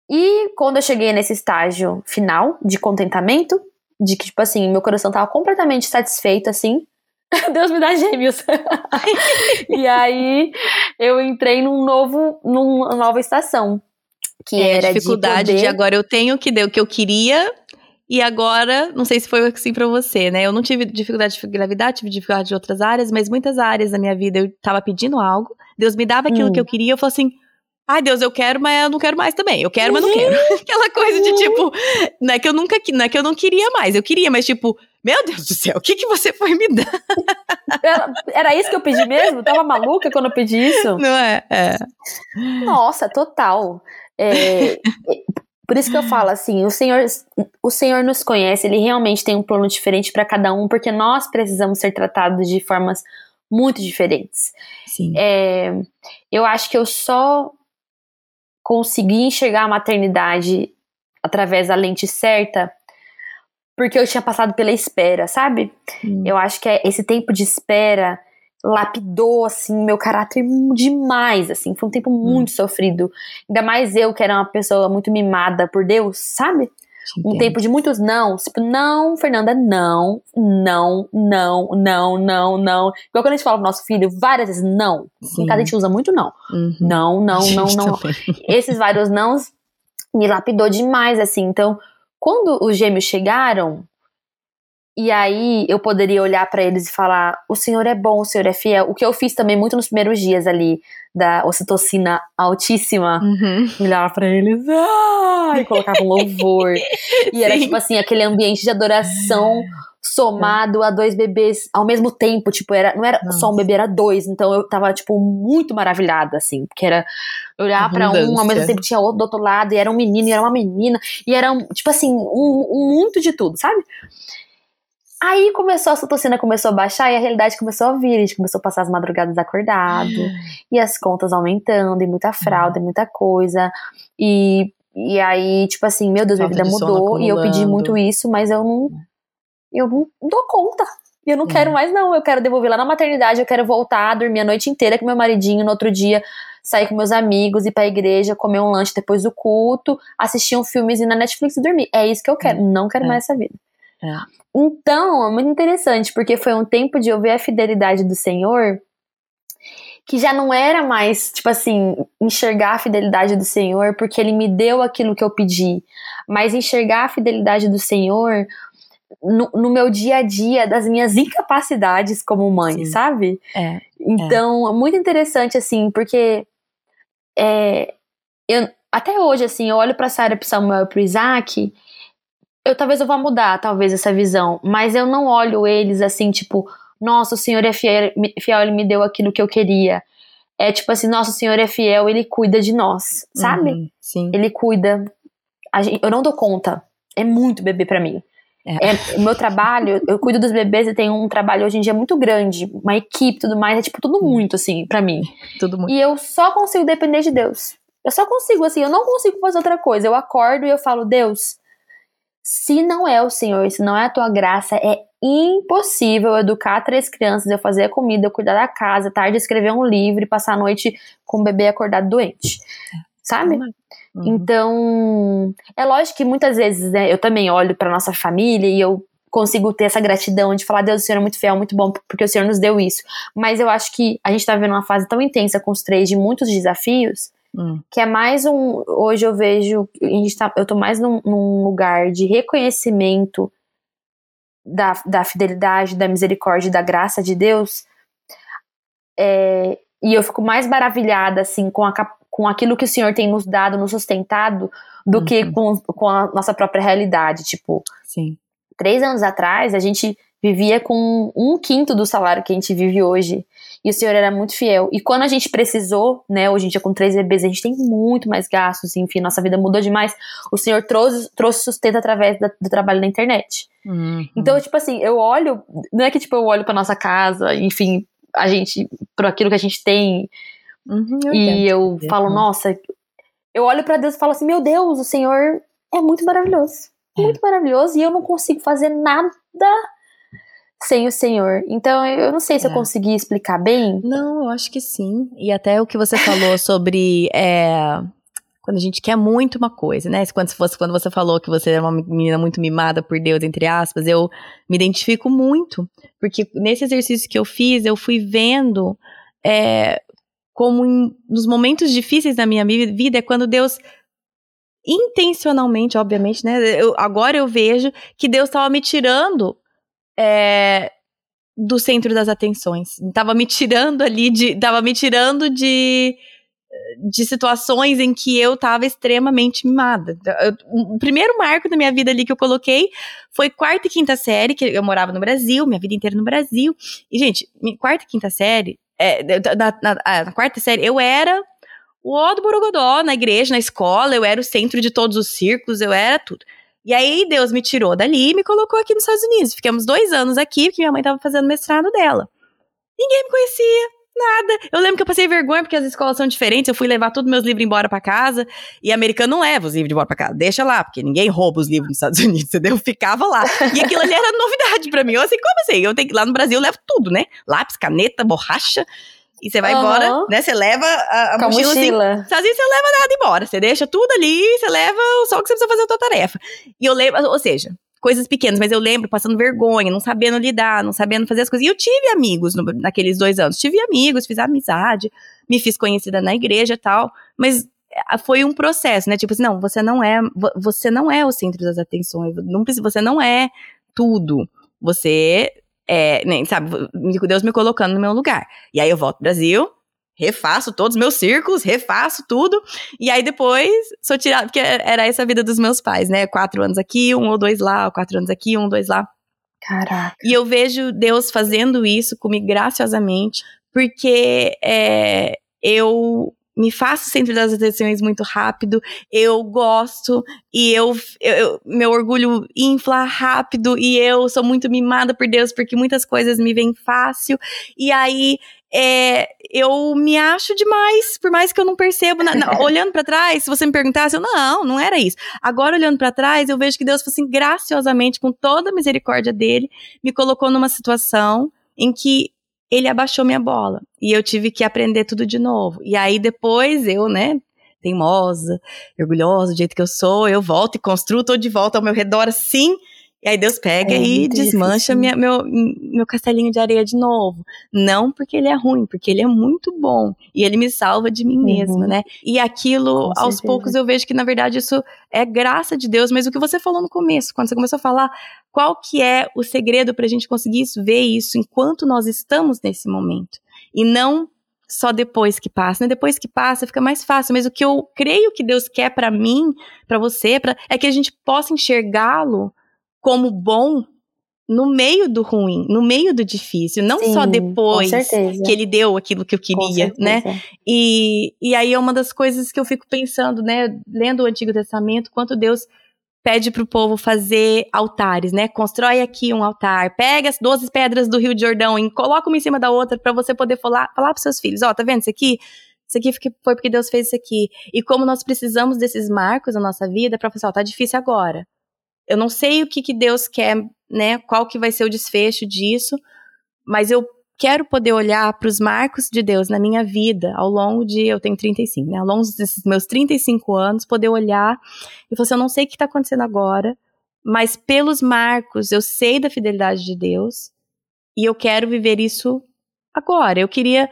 E quando eu cheguei nesse estágio final de contentamento, de que, tipo assim, meu coração tava completamente satisfeito, assim, Deus me dá gêmeos. e aí eu entrei num novo, numa nova estação. Que é, era a dificuldade de, poder... de agora eu tenho que deu o que eu queria e agora, não sei se foi assim para você, né? Eu não tive dificuldade de gravidade, tive dificuldade de outras áreas, mas muitas áreas da minha vida eu tava pedindo algo, Deus me dava aquilo hum. que eu queria, eu falei assim: Ai, Deus, eu quero, mas eu não quero mais também. Eu quero, mas não quero. Aquela coisa de tipo, não é que eu nunca, não é que eu não queria mais, eu queria, mas tipo, meu Deus do céu, o que que você foi me dar? Era, era isso que eu pedi mesmo? Eu tava maluca quando eu pedi isso? Não é? é. Nossa, total. É, por isso que eu falo assim, o Senhor, o Senhor nos conhece, ele realmente tem um plano diferente para cada um, porque nós precisamos ser tratados de formas muito diferentes. Sim. É, eu acho que eu só consegui enxergar a maternidade através da lente certa porque eu tinha passado pela espera, sabe? Hum. Eu acho que é esse tempo de espera lapidou, assim, meu caráter demais, assim. Foi um tempo hum. muito sofrido. Ainda mais eu, que era uma pessoa muito mimada por Deus, sabe? Um tempo de muitos não. Tipo, não, Fernanda, não, não, não, não, não, não. Igual quando a gente fala pro nosso filho, várias vezes não. Sim. Em casa a gente usa muito não. Uhum. Não, não, não, não. Esses vários não me lapidou demais, assim. Então, quando os gêmeos chegaram, e aí eu poderia olhar para eles e falar: o Senhor é bom, o Senhor é fiel. O que eu fiz também muito nos primeiros dias ali da ocitocina altíssima, uhum. olhar para eles ah! e colocava um louvor. e era tipo assim, aquele ambiente de adoração somado a dois bebês ao mesmo tempo, tipo, era, não era Nossa. só um bebê, era dois, então eu tava, tipo, muito maravilhada, assim, porque era olhar para um, ao mesmo tempo tinha outro do outro lado, e era um menino, e era uma menina, e era, tipo assim, um, um muito de tudo, sabe? Aí começou, a citocina começou a baixar e a realidade começou a vir. A gente começou a passar as madrugadas acordado, e as contas aumentando, e muita fralda, e muita coisa. E, e aí, tipo assim, meu Deus, Falta minha vida mudou, e eu pedi muito isso, mas eu não. Eu não dou conta. E eu não quero mais, não. Eu quero devolver lá na maternidade, eu quero voltar, dormir a noite inteira com meu maridinho, no outro dia sair com meus amigos, ir pra igreja, comer um lanche depois do culto, assistir um filmezinho na Netflix e dormir. É isso que eu quero. Não quero é. mais essa vida. É. Então, é muito interessante, porque foi um tempo de eu ver a fidelidade do Senhor, que já não era mais, tipo assim, enxergar a fidelidade do Senhor, porque Ele me deu aquilo que eu pedi, mas enxergar a fidelidade do Senhor no, no meu dia a dia, das minhas incapacidades como mãe, Sim. sabe? É. Então, é. muito interessante, assim, porque é, eu, até hoje, assim, eu olho pra Sarah, pro Samuel e pro Isaac eu talvez eu vá mudar, talvez, essa visão, mas eu não olho eles assim, tipo, nossa, o Senhor é fiel, fiel ele me deu aquilo que eu queria. É tipo assim, nossa, o Senhor é fiel, ele cuida de nós, sabe? Uhum, sim. Ele cuida. Gente, eu não dou conta. É muito bebê para mim. É. é. o meu trabalho, eu cuido dos bebês e tenho um trabalho hoje em dia muito grande, uma equipe tudo mais, é tipo tudo muito assim para mim. Tudo muito. E eu só consigo depender de Deus. Eu só consigo assim, eu não consigo fazer outra coisa. Eu acordo e eu falo, Deus, se não é o Senhor, se não é a tua graça, é impossível educar três crianças, eu fazer a comida, eu cuidar da casa, tarde escrever um livro e passar a noite com o bebê acordado doente. Sabe? Uhum. Então, é lógico que muitas vezes, né, eu também olho para nossa família e eu consigo ter essa gratidão de falar, Deus, o Senhor é muito fiel, muito bom, porque o Senhor nos deu isso. Mas eu acho que a gente tá vivendo uma fase tão intensa com os três de muitos desafios Hum. Que é mais um. Hoje eu vejo. Tá, eu tô mais num, num lugar de reconhecimento da, da fidelidade, da misericórdia, da graça de Deus. É, e eu fico mais maravilhada, assim, com, a, com aquilo que o Senhor tem nos dado, nos sustentado, do uhum. que com, com a nossa própria realidade. Tipo, Sim. três anos atrás, a gente vivia com um quinto do salário que a gente vive hoje. E o Senhor era muito fiel. E quando a gente precisou, né, hoje em dia com três bebês, a gente tem muito mais gastos, enfim, nossa vida mudou demais. O Senhor trouxe, trouxe sustento através da, do trabalho na internet. Uhum. Então, tipo assim, eu olho, não é que tipo eu olho para nossa casa, enfim, a gente, por aquilo que a gente tem. Uhum, eu e eu falo, nossa, eu olho para Deus e falo assim, meu Deus, o Senhor é muito maravilhoso. É. Muito maravilhoso. E eu não consigo fazer nada sem o Senhor. Então, eu não sei se É. eu consegui explicar bem. Não, eu acho que sim. E até o que você falou sobre é, quando a gente quer muito uma coisa, né? Quando, se fosse, quando você falou que você é uma menina muito mimada por Deus, entre aspas, eu me identifico muito. Porque nesse exercício que eu fiz, eu fui vendo é, como em- nos momentos difíceis da minha mi- vida é quando Deus intencionalmente, obviamente, né? Eu, agora eu vejo que Deus estava me tirando é, do centro das atenções. Tava me tirando ali de. Tava me tirando de. De situações em que eu tava extremamente mimada. Eu- o primeiro marco da minha vida ali que eu coloquei foi quarta e quinta série, que eu morava no Brasil, minha vida inteira no Brasil. E, gente, quarta e quinta série, é, na, na- na quarta série, eu era o ó do Borogodó na igreja, na escola, eu era o centro de todos os círculos, eu era tudo. E aí Deus me tirou dali e me colocou aqui nos Estados Unidos. Ficamos dois anos aqui, porque minha mãe tava fazendo mestrado dela. Ninguém me conhecia, nada. Eu lembro que eu passei vergonha porque as escolas são diferentes. Eu fui levar todos meus livros embora pra casa. E americano não leva os livros embora pra casa. Deixa lá, porque ninguém rouba os livros nos Estados Unidos, entendeu? Eu ficava lá. E aquilo ali era novidade pra mim. Eu assim, como assim? Eu tenho lá no Brasil eu levo tudo, né? Lápis, caneta, borracha. E você vai Aham. embora, né? Você leva a, a Com a mochila, assim, mochila. Sozinho você não leva nada embora. Você deixa tudo ali, você leva só o que você precisa fazer a tua tarefa. E eu lembro, ou seja, coisas pequenas, mas eu lembro passando vergonha, não sabendo lidar, não sabendo fazer as coisas. E eu tive amigos no- naqueles dois anos. Tive amigos, fiz amizade, me fiz conhecida na igreja e tal. Mas eh, foi um processo, né? Tipo assim, não, você não é, vo- você não é o centro das atenções. Não você não é tudo. Você é, nem, sabe, Deus me colocando no meu lugar. E aí eu volto pro Brasil, refaço todos os meus círculos, refaço tudo. E aí depois sou tirada, porque era essa a vida dos meus pais, né? Quatro anos aqui, um ou dois lá, quatro anos aqui, um ou dois lá. Caraca. E eu vejo Deus fazendo isso comigo graciosamente, porque é, eu me faço centro das atenções muito rápido, eu gosto, e eu, eu- eu- meu orgulho infla rápido, e eu sou muito mimada por Deus, porque muitas coisas me vêm fácil, e aí é, eu me acho demais, por mais que eu não percebo. na- na- olhando pra trás, se você me perguntasse, eu não, não era isso. Agora, olhando pra trás, eu vejo que Deus, assim, graciosamente, com toda a misericórdia dele, me colocou numa situação em que ele abaixou minha bola. E eu tive que aprender tudo de novo. E aí, depois, eu, né, teimosa, orgulhosa do jeito que eu sou, eu volto e construo, tô de volta ao meu redor assim. E aí Deus pega É e desmancha minha- meu, meu castelinho de areia de novo. Não porque ele é ruim, porque ele é muito bom. E ele me salva de mim Uhum. mesma, né? E aquilo, Com aos certeza. poucos, eu vejo que, na verdade, isso é graça de Deus. Mas o que você falou no começo, quando você começou a falar, qual que é o segredo pra gente conseguir isso, ver isso enquanto nós estamos nesse momento? E não só depois que passa, né? Depois que passa fica mais fácil, mas o que eu creio que Deus quer pra mim, pra você, pra, é que a gente possa enxergá-lo como bom no meio do ruim, no meio do difícil, não só Sim, depois com certeza. que ele deu aquilo que eu queria, né? E, e aí é uma das coisas que eu fico pensando, né, lendo o Antigo Testamento, quanto Deus pede pro povo fazer altares, né? Constrói aqui um altar, pega as 12 pedras do Rio de Jordão e coloca uma em cima da outra para você poder falar, falar pros seus filhos, ó, tá vendo isso aqui? Isso aqui foi porque Deus fez isso aqui. E como nós precisamos desses marcos na nossa vida para falar, ó, tá difícil agora. Eu não sei o que, que Deus quer, né? Qual que vai ser o desfecho disso, mas eu quero poder olhar para os marcos de Deus na minha vida ao longo de. Eu tenho 35, né? Ao longo desses meus 35 anos, poder olhar e falar assim: eu não sei o que está acontecendo agora, mas pelos marcos eu sei da fidelidade de Deus e eu quero viver isso agora. Eu queria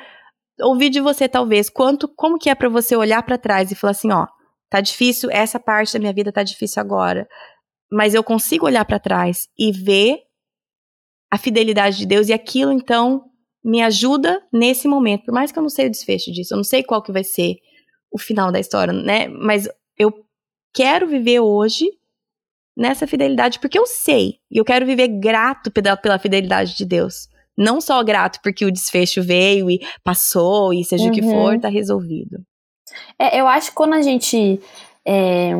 ouvir de você, talvez, quanto, como que é para você olhar para trás e falar assim: ó, tá difícil, essa parte da minha vida tá difícil agora, mas eu consigo olhar para trás e ver a fidelidade de Deus e aquilo então me ajuda nesse momento, por mais que eu não sei o desfecho disso, eu não sei qual que vai ser o final da história, né? Mas eu quero viver hoje nessa fidelidade porque eu sei, e eu quero viver grato pela, pela fidelidade de Deus. Não só grato porque o desfecho veio e passou e seja o que Uhum. for, tá resolvido. É, eu acho que quando a gente. é,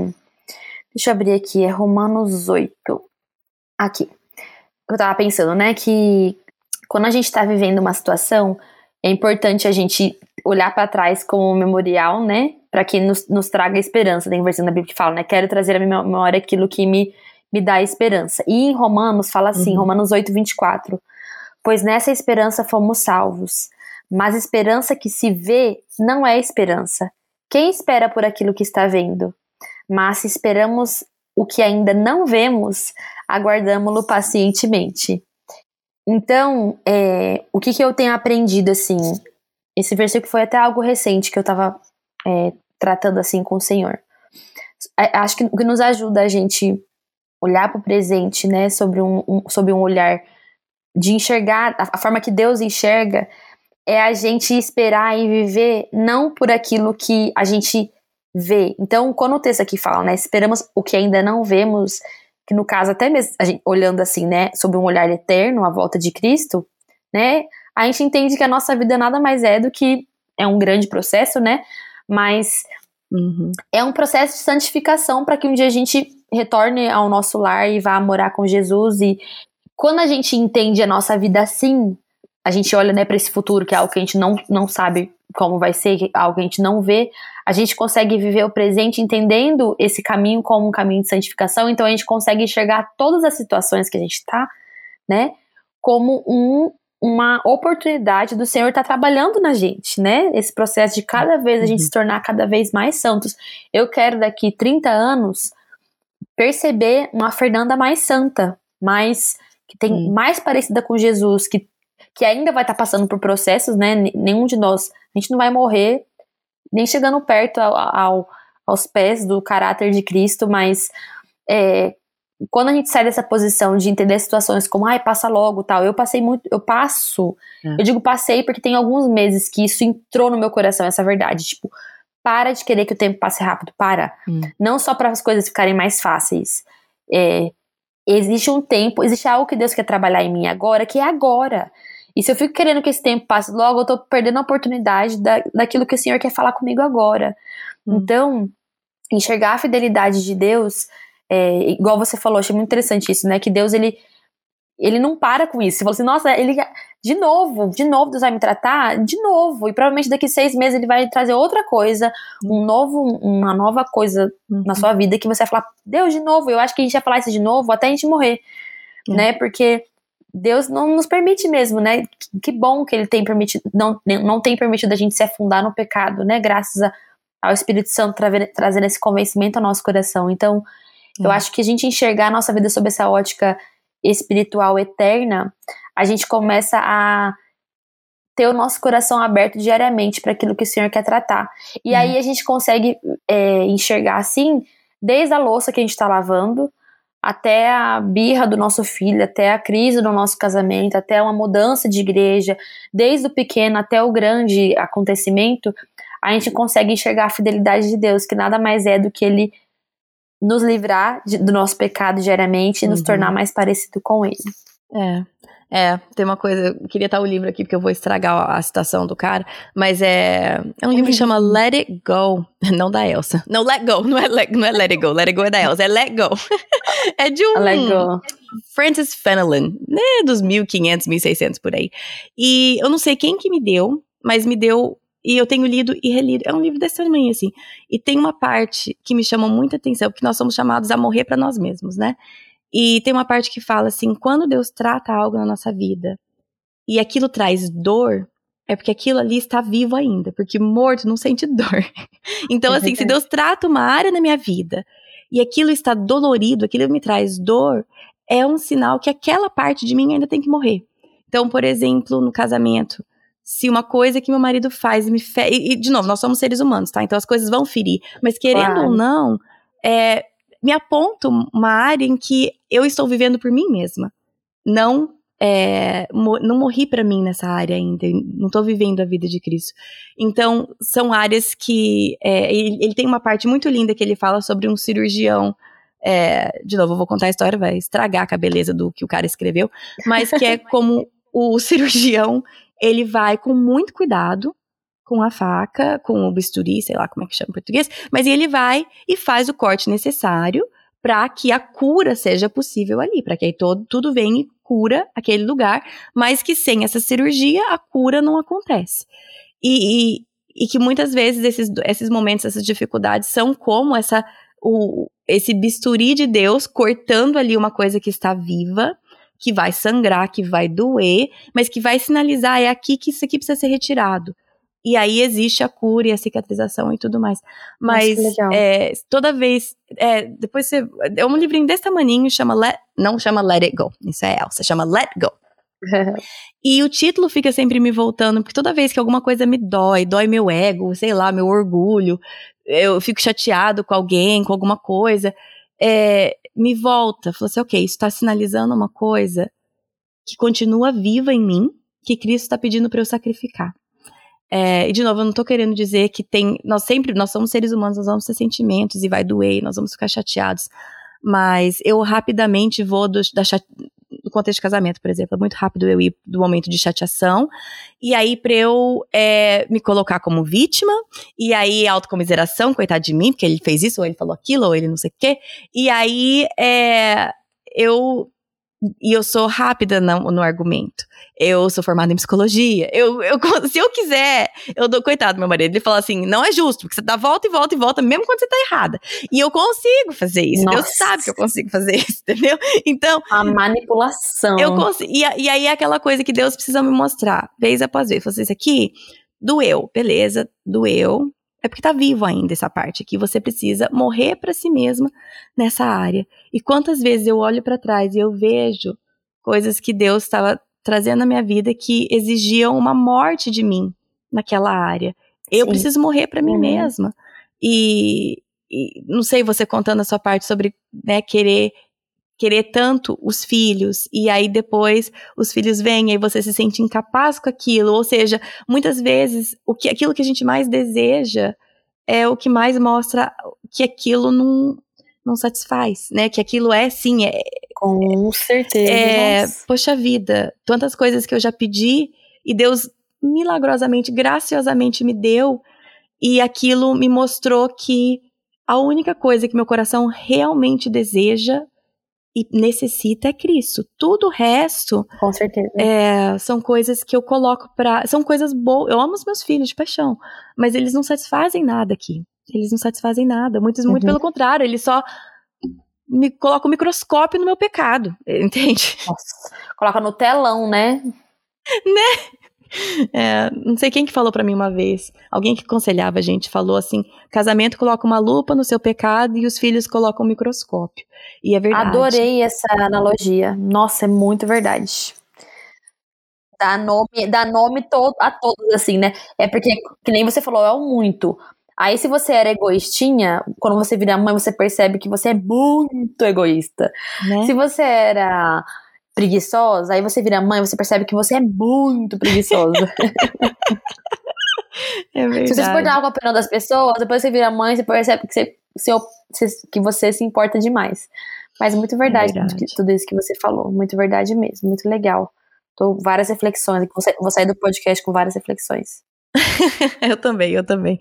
deixa eu abrir aqui, é Romanos 8. Aqui. Eu tava pensando, né, que quando a gente tá vivendo uma situação, é importante a gente olhar para trás como um memorial, né? Para que nos, nos, traga esperança. Tem versão da Bíblia que fala, né? Quero trazer à minha memória aquilo que me, me dá esperança. E em Romanos fala assim, uhum. Romanos 8, 24. Pois nessa esperança fomos salvos. Mas esperança que se vê não é esperança. Quem espera por aquilo que está vendo? Mas se esperamos o que ainda não vemos, aguardamos-lo pacientemente. Então, é, o que, que eu tenho aprendido, assim, esse versículo foi até algo recente que eu estava é, tratando, assim, com o Senhor. Acho que o que nos ajuda a gente olhar para o presente, né, sobre um, um, sobre um olhar de enxergar, a, a forma que Deus enxerga, é a gente esperar e viver não por aquilo que a gente vê. Então, quando o texto aqui fala, né, esperamos o que ainda não vemos, que no caso até mesmo gente, olhando assim, né, sob um olhar eterno, a volta de Cristo, né, a gente entende que a nossa vida nada mais é do que é um grande processo, né, mas uhum. é um processo de santificação para que um dia a gente retorne ao nosso lar e vá morar com Jesus e quando a gente entende a nossa vida assim, a gente olha né, para esse futuro, que é algo que a gente não, não sabe como vai ser, algo que a gente não vê, a gente consegue viver o presente entendendo esse caminho como um caminho de santificação, então a gente consegue enxergar todas as situações que a gente está, né, como um, uma oportunidade do Senhor estar tá trabalhando na gente, né, esse processo de cada vez a gente uhum. se tornar cada vez mais santos. Eu quero daqui 30 anos perceber uma Fernanda mais santa, mais que tem uhum. mais parecida com Jesus, que que ainda vai estar tá passando por processos, né? Nenhum de nós, a gente não vai morrer nem chegando perto ao, ao aos pés do caráter de Cristo, mas é, quando a gente sai dessa posição de entender situações como, ai, passa logo tal, eu passei muito, eu passo, é. eu digo passei porque tem alguns meses que isso entrou no meu coração, essa verdade, tipo, para de querer que o tempo passe rápido, para. Hum. Não só para as coisas ficarem mais fáceis. É, existe um tempo, existe algo que Deus quer trabalhar em mim agora, que é agora. E se eu fico querendo que esse tempo passe logo, eu tô perdendo a oportunidade da, daquilo que o Senhor quer falar comigo agora. Hum. Então, enxergar a fidelidade de Deus, é, igual você falou, achei muito interessante isso, né? Que Deus, ele, ele não para com isso. Você falou assim, nossa, ele, de novo, de novo Deus vai me tratar? De novo. E provavelmente daqui seis meses ele vai trazer outra coisa, um novo, uma nova coisa uhum. na sua vida que você vai falar, Deus, de novo. Eu acho que a gente vai falar isso de novo até a gente morrer, uhum. né? Porque Deus não nos permite mesmo, né? Que bom que ele tem permitido, não, não tem permitido a gente se afundar no pecado, né? Graças a, ao Espírito Santo tra trazendo esse convencimento ao nosso coração. Então, eu hum. acho que a gente enxergar a nossa vida sob essa ótica espiritual eterna, a gente começa a ter o nosso coração aberto diariamente para aquilo que o Senhor quer tratar. E hum. aí a gente consegue é, enxergar assim, desde a louça que a gente está lavando, até a birra do nosso filho, até a crise do nosso casamento, até uma mudança de igreja, desde o pequeno até o grande acontecimento, a gente consegue enxergar a fidelidade de Deus, que nada mais é do que Ele nos livrar de, do nosso pecado diariamente e uhum. nos tornar mais parecido com Ele. É. É, tem uma coisa, eu queria estar o livro aqui porque eu vou estragar a citação do cara, mas é, é um livro que chama Let It Go, não da Elsa. Não, Let Go, não é Let, não é Let It Go, Let It Go é da Elsa, é Let Go. é de um Let Go. Francis Fenelon, né, dos 1500, 1600 por aí. E eu não sei quem que me deu, mas me deu e eu tenho lido e relido. É um livro desse tamanho, assim. E tem uma parte que me chama muita atenção, porque nós somos chamados a morrer para nós mesmos, né? E tem uma parte que fala assim: quando Deus trata algo na nossa vida e aquilo traz dor, é porque aquilo ali está vivo ainda, porque morto não sente dor. então, é assim, se Deus trata uma área na minha vida e aquilo está dolorido, aquilo me traz dor, é um sinal que aquela parte de mim ainda tem que morrer. Então, por exemplo, no casamento, se uma coisa que meu marido faz me fere. E, de novo, nós somos seres humanos, tá? Então as coisas vão ferir. Mas querendo claro. ou não, é, me aponta uma área em que eu estou vivendo por mim mesma. Não é, não morri para mim nessa área ainda, não estou vivendo a vida de Cristo. Então, são áreas que. É, ele, ele, tem uma parte muito linda que ele fala sobre um cirurgião. É, de novo, eu vou contar a história, vai estragar a beleza do que o cara escreveu, mas que é como o cirurgião ele vai com muito cuidado com a faca, com o bisturi, sei lá como é que chama em português, mas ele vai e faz o corte necessário para que a cura seja possível ali, para que aí todo, tudo venha e cura aquele lugar, mas que sem essa cirurgia a cura não acontece. E, e, e que muitas vezes esses, esses momentos, essas dificuldades são como essa o, esse bisturi de Deus cortando ali uma coisa que está viva, que vai sangrar, que vai doer, mas que vai sinalizar é aqui que isso aqui precisa ser retirado. E aí existe a cura e a cicatrização e tudo mais. Mas é, toda vez. É, depois você. É um livrinho desse tamanho, chama Let. Não chama Let It Go. Isso é Elsa, chama Let Go. e o título fica sempre me voltando, porque toda vez que alguma coisa me dói, dói meu ego, sei lá, meu orgulho, eu fico chateado com alguém, com alguma coisa, é, me volta. Falou assim: ok, isso está sinalizando uma coisa que continua viva em mim, que Cristo está pedindo para eu sacrificar. É, e de novo, eu não tô querendo dizer que tem. Nós sempre, nós somos seres humanos, nós vamos ter sentimentos e vai doer, nós vamos ficar chateados. Mas eu rapidamente vou do, da, do contexto de casamento, por exemplo, é muito rápido eu ir do momento de chateação, e aí pra eu é, me colocar como vítima, e aí autocomiseração, coitado de mim, porque ele fez isso, ou ele falou aquilo, ou ele não sei o quê, e aí é, eu e eu sou rápida no, no, argumento. Eu sou formada em psicologia. Eu, eu, se eu quiser, eu dou, coitado meu marido, ele fala assim: não é justo, porque você dá volta e volta e volta, mesmo quando você tá errada. E eu consigo fazer isso. Nossa. Deus sabe que eu consigo fazer isso, entendeu? Então. A manipulação. Eu consigo. E, e aí é aquela coisa que Deus precisa me mostrar, vez após vez. Fazer isso aqui, doeu, beleza, doeu. É porque tá vivo ainda essa parte aqui. Você precisa morrer para si mesma nessa área. E quantas vezes eu olho para trás e eu vejo coisas que Deus estava trazendo na minha vida que exigiam uma morte de mim naquela área. Eu Sim. preciso morrer para mim uhum. mesma. E, e, não sei você contando a sua parte sobre né, querer querer tanto os filhos e aí depois os filhos vêm e aí você se sente incapaz com aquilo, ou seja, muitas vezes o que aquilo que a gente mais deseja é o que mais mostra que aquilo não não satisfaz, né? Que aquilo é sim, é com certeza. É, poxa vida, tantas coisas que eu já pedi e Deus milagrosamente, graciosamente me deu e aquilo me mostrou que a única coisa que meu coração realmente deseja e necessita é Cristo. Tudo o resto. Com certeza. É, são coisas que eu coloco pra. São coisas boas. Eu amo os meus filhos de paixão, mas eles não satisfazem nada aqui. Eles não satisfazem nada. Muitos, uhum. muito pelo contrário, eles só me colocam o microscópio no meu pecado. Entende? Nossa. Coloca no telão, né? Né? É, não sei quem que falou para mim uma vez, alguém que aconselhava a gente falou assim: casamento coloca uma lupa no seu pecado e os filhos colocam um microscópio. E é verdade. Adorei essa analogia. Nossa, é muito verdade. Dá nome, dá nome todo, a todos, assim, né? É porque, que nem você falou, é o muito. Aí, se você era egoístinha, quando você vira mãe, você percebe que você é muito egoísta. Né? Se você era preguiçosa, aí você vira mãe, você percebe que você é muito preguiçosa. é verdade. Se você se importar com a opinião das pessoas, depois você vira mãe, você percebe que você, que você se importa demais. Mas muito verdade, é verdade. tudo isso que você falou. Muito verdade mesmo, muito legal. Tô várias reflexões, vou sair do podcast com várias reflexões. eu também, eu também.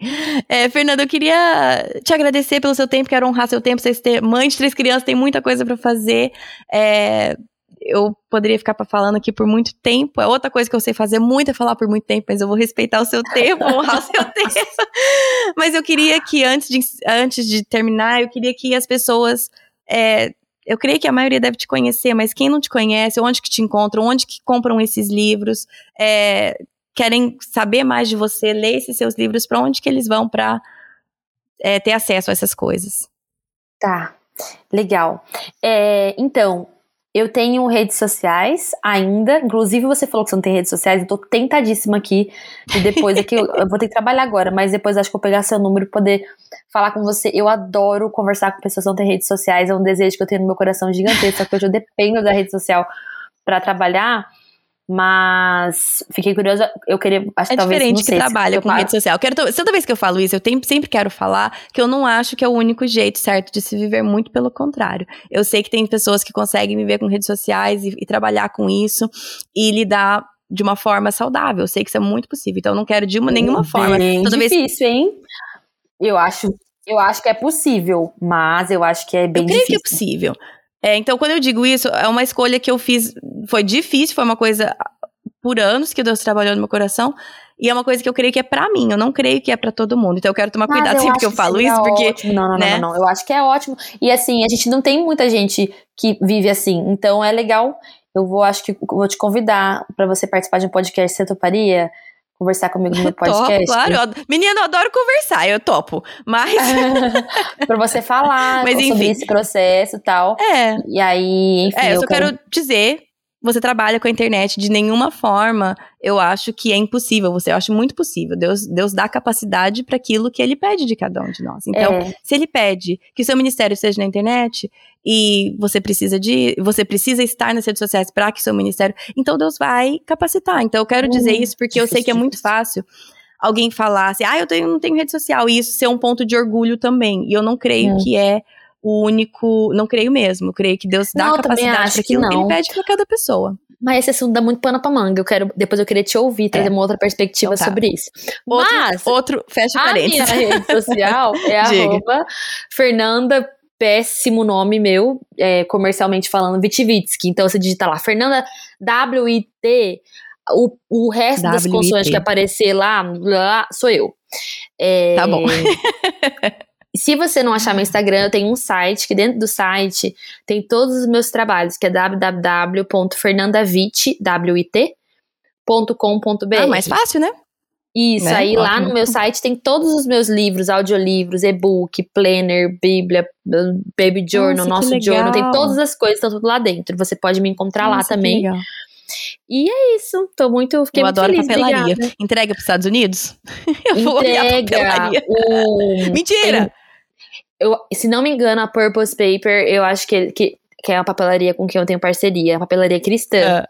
É, Fernanda, eu queria te agradecer pelo seu tempo, quero honrar seu tempo. Vocês ter mãe de três crianças, tem muita coisa para fazer. É, eu poderia ficar falando aqui por muito tempo. É outra coisa que eu sei fazer muito é falar por muito tempo, mas eu vou respeitar o seu tempo, honrar o seu tempo. Mas eu queria que, antes de, antes de terminar, eu queria que as pessoas. É, eu creio que a maioria deve te conhecer, mas quem não te conhece, onde que te encontram, onde que compram esses livros, é, querem saber mais de você, ler esses seus livros, para onde que eles vão para é, ter acesso a essas coisas? Tá, legal. É, então, eu tenho redes sociais ainda, inclusive você falou que você não tem redes sociais, eu tô tentadíssima aqui, e depois aqui, eu, eu, vou ter que trabalhar agora, mas depois acho que vou pegar seu número e poder falar com você. Eu adoro conversar com pessoas que não têm redes sociais, é um desejo que eu tenho no meu coração gigantesco, só que hoje eu dependo da rede social para trabalhar, mas fiquei curiosa, eu queria. Acho é talvez, diferente que trabalha com rede social. Quero, toda vez que eu falo isso, eu sempre quero falar que eu não acho que é o único jeito certo de se viver, muito pelo contrário. Eu sei que tem pessoas que conseguem viver com redes sociais e, e trabalhar com isso e lidar de uma forma saudável. Eu sei que isso é muito possível. Então, eu não quero de uma, nenhuma forma. Toda difícil, vez... hein? Eu acho Eu acho que é possível, mas eu acho que é bem eu creio difícil. que é possível. É, então, quando eu digo isso, é uma escolha que eu fiz. Foi difícil, foi uma coisa por anos que Deus trabalhou no meu coração. E é uma coisa que eu creio que é para mim, eu não creio que é para todo mundo. Então eu quero tomar Mas cuidado sempre que eu falo isso, porque. ótimo. Não, não, né? não, não, não. Eu acho que é ótimo. E assim, a gente não tem muita gente que vive assim. Então é legal. Eu vou, acho que vou te convidar para você participar de um podcast. Você toparia? Conversar comigo no meu podcast? Topo, claro. Eu, menina, eu adoro conversar, eu topo. Mas. pra você falar Mas, sobre enfim. esse processo e tal. é. E aí, enfim. É, eu só quero dizer, você trabalha com a internet de nenhuma forma, eu acho que é impossível, você eu acho muito possível. Deus, Deus dá capacidade para aquilo que ele pede de cada um de nós. Então, É. se ele pede que o seu ministério seja na internet e você precisa de, você precisa estar nas redes sociais para que o seu ministério, então Deus vai capacitar. Então eu quero dizer Hum, isso porque eu sei que é muito fácil alguém falar assim: "Ah, eu tenho- não tenho rede social", e isso ser um ponto de orgulho também. E eu não creio Hum. que é o único, não creio mesmo. Creio que Deus dá Não, capacidade acho para que aquilo que ele não. pede para cada pessoa. Mas esse assunto dá muito pano pra manga. Eu quero, depois eu queria te ouvir, trazer uma outra perspectiva Então tá. sobre isso. Outro, Mas outro fecha a minha parênteses. rede social é arroba Fernanda, péssimo nome meu, é, comercialmente falando, Vitivitsky. Então você digita lá, Fernanda W-I-T, o, o resto das consoantes que aparecer lá, lá sou eu. É, Tá bom. Se você não achar meu Instagram, eu tenho um site que dentro do site tem todos os meus trabalhos, que é www.fernandavit.com.br. Ah, mais fácil, né? Isso, né? aí lá Ótimo. no meu site tem todos os meus livros, audiolivros, e-book, planner, bíblia, baby journal, Nossa, nosso journal, tem todas as coisas, estão tudo lá dentro. Você pode me encontrar lá Nossa, que também. legal. E é isso, tô muito, fiquei Eu muito adoro feliz, papelaria. obrigada. Entrega pros Estados Unidos? Eu vou olhar Entrega papelaria. o... Mentira! Eu, se não me engano, a Purpose Paper, eu acho que, que, que é uma papelaria com quem eu tenho parceria, a papelaria cristã. Ah,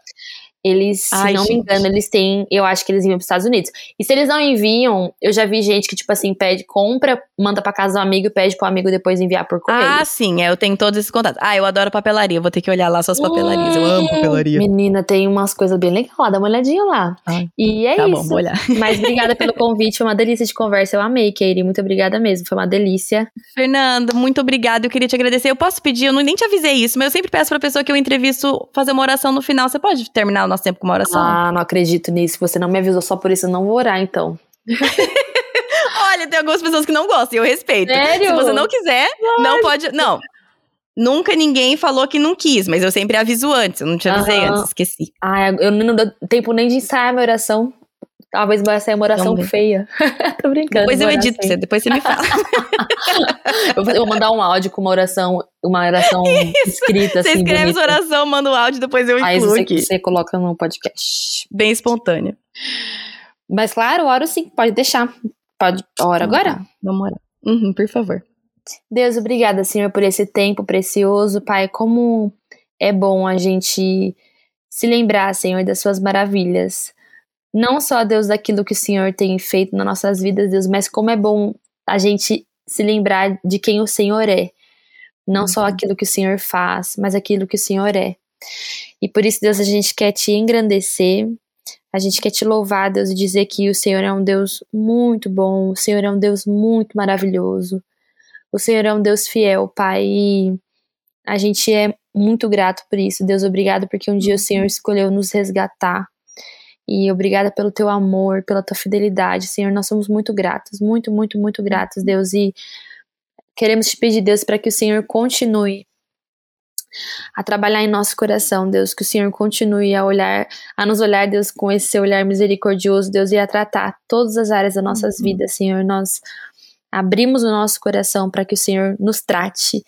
Eles, se Ai, não me gente. engano, eles têm. Eu acho que eles enviam para os Estados Unidos. E se eles não enviam, eu já vi gente que, tipo assim, pede, compra, manda pra casa do amigo e pede pro amigo depois enviar por correio. ah, sim, é, eu tenho todos esses contatos. Ah, eu adoro papelaria, vou ter que olhar lá suas papelarias. Eu amo papelaria. Menina, tem umas coisas bem legais lá, dá uma olhadinha lá. Ai, e é tá isso. bom, vou olhar. Mas obrigada pelo convite, foi uma delícia de conversa. Eu amei, Katie. Muito obrigada mesmo, foi uma delícia. Fernanda, muito obrigada. Eu queria te agradecer. Eu posso pedir, eu não, nem te avisei isso, mas eu sempre peço pra pessoa que eu entrevisto fazer uma oração no final. Você pode terminar o nosso tempo com uma oração? Ah, não acredito nisso. Você não me avisou só por isso, eu não vou orar, então. Olha, tem algumas pessoas que não gostam e eu respeito. Sério? Se você não quiser, não pode. Não. Nunca ninguém falou que não quis, mas eu sempre aviso antes. Eu não te avisei Aham. antes, esqueci. Ah, eu não dou tempo nem de ensaiar minha oração. Talvez vai sair uma oração feia. Tô brincando. Depois eu edito pra você, depois você me fala. Eu vou mandar um áudio com uma oração, uma oração escrita Você assim. escreve bonita. sua oração, manda o áudio, depois eu Aí incluo você, aqui. você coloca no podcast. Bem espontâneo. Mas claro, oro sim, pode deixar. Pode, ora agora? Vamos orar. Uhum, por favor. Deus, obrigada, Senhor, por esse tempo precioso. Pai, como é bom a gente se lembrar, Senhor, das suas maravilhas. Não só, Deus, daquilo que o Senhor tem feito nas nossas vidas, Deus, mas como é bom a gente se lembrar de quem o Senhor é. Não só Uhum. aquilo que o Senhor faz, mas aquilo que o Senhor é. E por isso, Deus, a gente quer te engrandecer, a gente quer te louvar, Deus, e dizer que o Senhor é um Deus muito bom, o Senhor é um Deus muito maravilhoso. O Senhor é um Deus fiel, Pai, e a gente é muito grato por isso. Deus, obrigado porque um dia o Senhor escolheu nos resgatar. E obrigada pelo teu amor, pela tua fidelidade, Senhor. Nós somos muito gratos, muito, muito, muito gratos, Deus. E queremos te pedir, Deus, para que o Senhor continue a trabalhar em nosso coração, Deus, que o Senhor continue a olhar, a nos olhar, Deus, com esse seu olhar misericordioso, Deus, e a tratar todas as áreas das nossas Uhum. vidas, Senhor. Nós abrimos o nosso coração para que o Senhor nos trate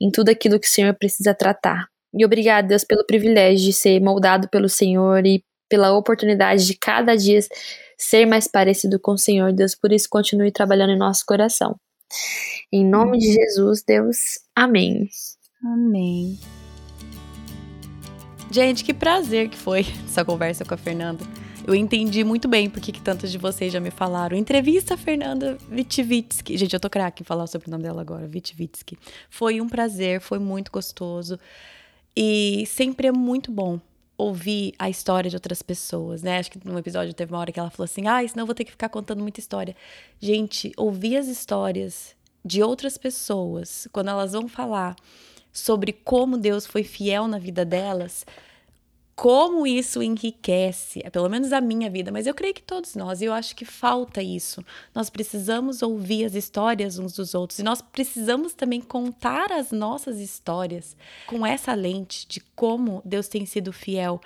em tudo aquilo que o Senhor precisa tratar. E obrigado, Deus, pelo privilégio de ser moldado pelo Senhor e pela oportunidade de cada dia ser mais parecido com o Senhor, Deus. Por isso, continue trabalhando em nosso coração. Em nome de Jesus, Deus. Amém. Amém. Gente, que prazer que foi essa conversa com a Fernanda. Eu entendi muito bem porque que tantos de vocês já me falaram. Entrevista a Fernanda Vitivitsky. Gente, eu tô craque em falar sobre o nome dela agora, Vitivitsky. Foi um prazer, foi muito gostoso. E sempre é muito bom ouvir a história de outras pessoas, né? Acho que num episódio teve uma hora que ela falou assim: ah, senão eu vou ter que ficar contando muita história. Gente, ouvir as histórias de outras pessoas, quando elas vão falar sobre como Deus foi fiel na vida delas, como isso enriquece, é pelo menos a minha vida, mas eu creio que todos nós, e eu acho que falta isso. Nós precisamos ouvir as histórias uns dos outros e nós precisamos também contar as nossas histórias com essa lente de como Deus tem sido fiel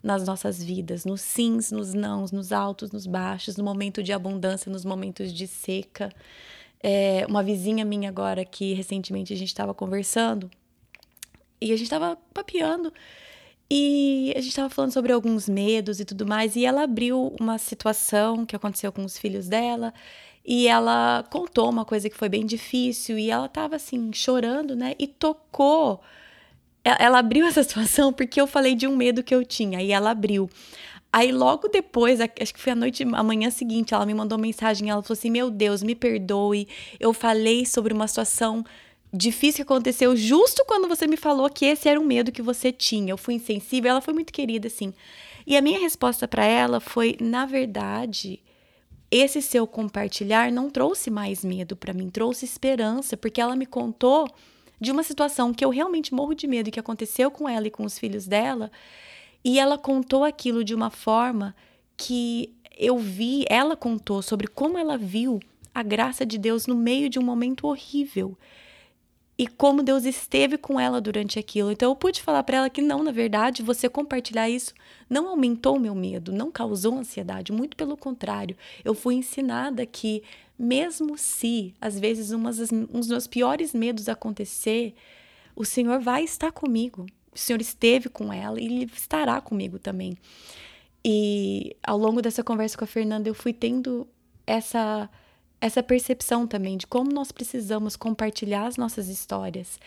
nas nossas vidas, nos sims, nos nãos, nos altos, nos baixos, no momento de abundância, nos momentos de seca. É, uma vizinha minha agora que recentemente a gente estava conversando e a gente estava papeando e a gente estava falando sobre alguns medos e tudo mais, e ela abriu uma situação que aconteceu com os filhos dela, e ela contou uma coisa que foi bem difícil, e ela estava assim, chorando, né? E tocou. Ela abriu essa situação porque eu falei de um medo que eu tinha, e ela abriu. Aí logo depois, acho que foi a noite, a manhã seguinte, ela me mandou mensagem, ela falou assim: "Meu Deus, me perdoe. Eu falei sobre uma situação difícil que aconteceu justo quando você me falou que esse era um medo que você tinha. Eu fui insensível, ela foi muito querida, assim. E a minha resposta para ela foi: na verdade, esse seu compartilhar não trouxe mais medo para mim, trouxe esperança, porque ela me contou de uma situação que eu realmente morro de medo que aconteceu com ela e com os filhos dela. E ela contou aquilo de uma forma que eu vi, ela contou sobre como ela viu a graça de Deus no meio de um momento horrível e como Deus esteve com ela durante aquilo. Então eu pude falar para ela que não, na verdade, você compartilhar isso não aumentou o meu medo, não causou ansiedade, muito pelo contrário. Eu fui ensinada que mesmo se às vezes umas, um dos meus piores medos acontecer, o Senhor vai estar comigo. O Senhor esteve com ela e ele estará comigo também. E ao longo dessa conversa com a Fernanda, eu fui tendo essa essa percepção também de como nós precisamos compartilhar as nossas histórias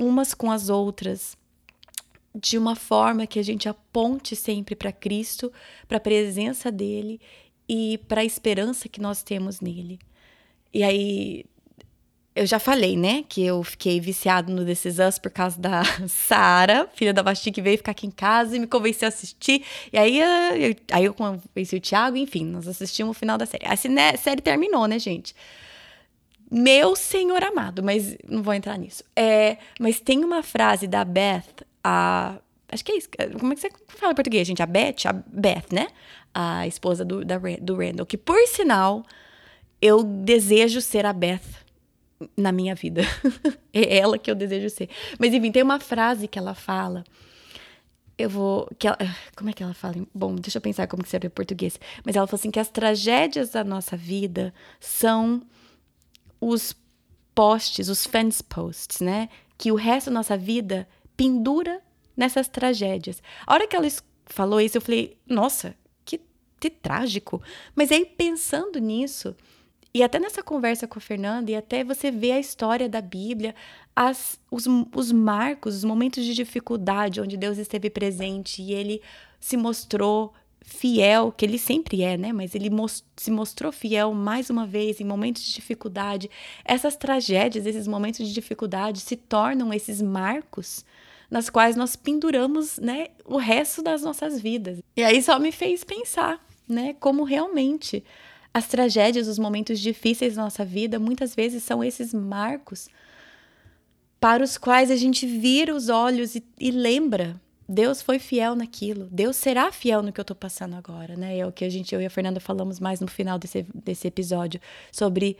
umas com as outras de uma forma que a gente aponte sempre para Cristo, para a presença dele e para a esperança que nós temos nele. E aí eu já falei, né, que eu fiquei viciado no This Is Us por causa da Sara, filha da Basti, que veio ficar aqui em casa e me convenceu a assistir. E aí eu, aí eu convenci o Thiago, enfim, nós assistimos o final da série. A série terminou, né, gente? Meu senhor amado, mas não vou entrar nisso. É, mas tem uma frase da Beth, a. Acho que é isso. Como é que você fala em português, gente? A Beth, a Beth, né? A esposa do, da, do Randall, que por sinal, eu desejo ser a Beth na minha vida. é ela que eu desejo ser. Mas enfim, tem uma frase que ela fala. Eu vou. Que ela, como é que ela fala? Bom, deixa eu pensar como que seria em português. Mas ela fala assim: que as tragédias da nossa vida são os posts, os fence posts, né? Que o resto da nossa vida pendura nessas tragédias. A hora que ela falou isso, eu falei: nossa, que, que trágico. Mas aí, pensando nisso e até nessa conversa com a Fernanda, e até você ver a história da Bíblia, as, os, os marcos, os momentos de dificuldade onde Deus esteve presente e ele se mostrou fiel, que ele sempre é, né? Mas ele most se mostrou fiel mais uma vez em momentos de dificuldade. Essas tragédias, esses momentos de dificuldade se tornam esses marcos nas quais nós penduramos, né, o resto das nossas vidas. E aí só me fez pensar, né, como realmente as tragédias, os momentos difíceis da nossa vida, muitas vezes são esses marcos para os quais a gente vira os olhos e, e lembra. Deus foi fiel naquilo. Deus será fiel no que eu estou passando agora, né? É o que a gente, eu e a Fernanda falamos mais no final desse, desse episódio sobre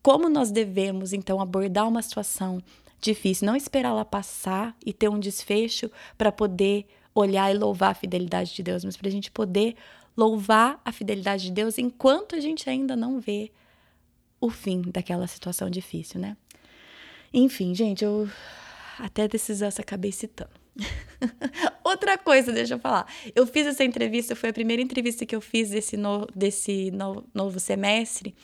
como nós devemos, então, abordar uma situação difícil, não esperar ela passar e ter um desfecho para poder olhar e louvar a fidelidade de Deus, mas para a gente poder louvar a fidelidade de Deus enquanto a gente ainda não vê o fim daquela situação difícil, né? Enfim, gente, eu até decisão acabei citando. Outra coisa, deixa eu falar. Eu fiz essa entrevista, foi a primeira entrevista que eu fiz desse, no, desse no, novo semestre.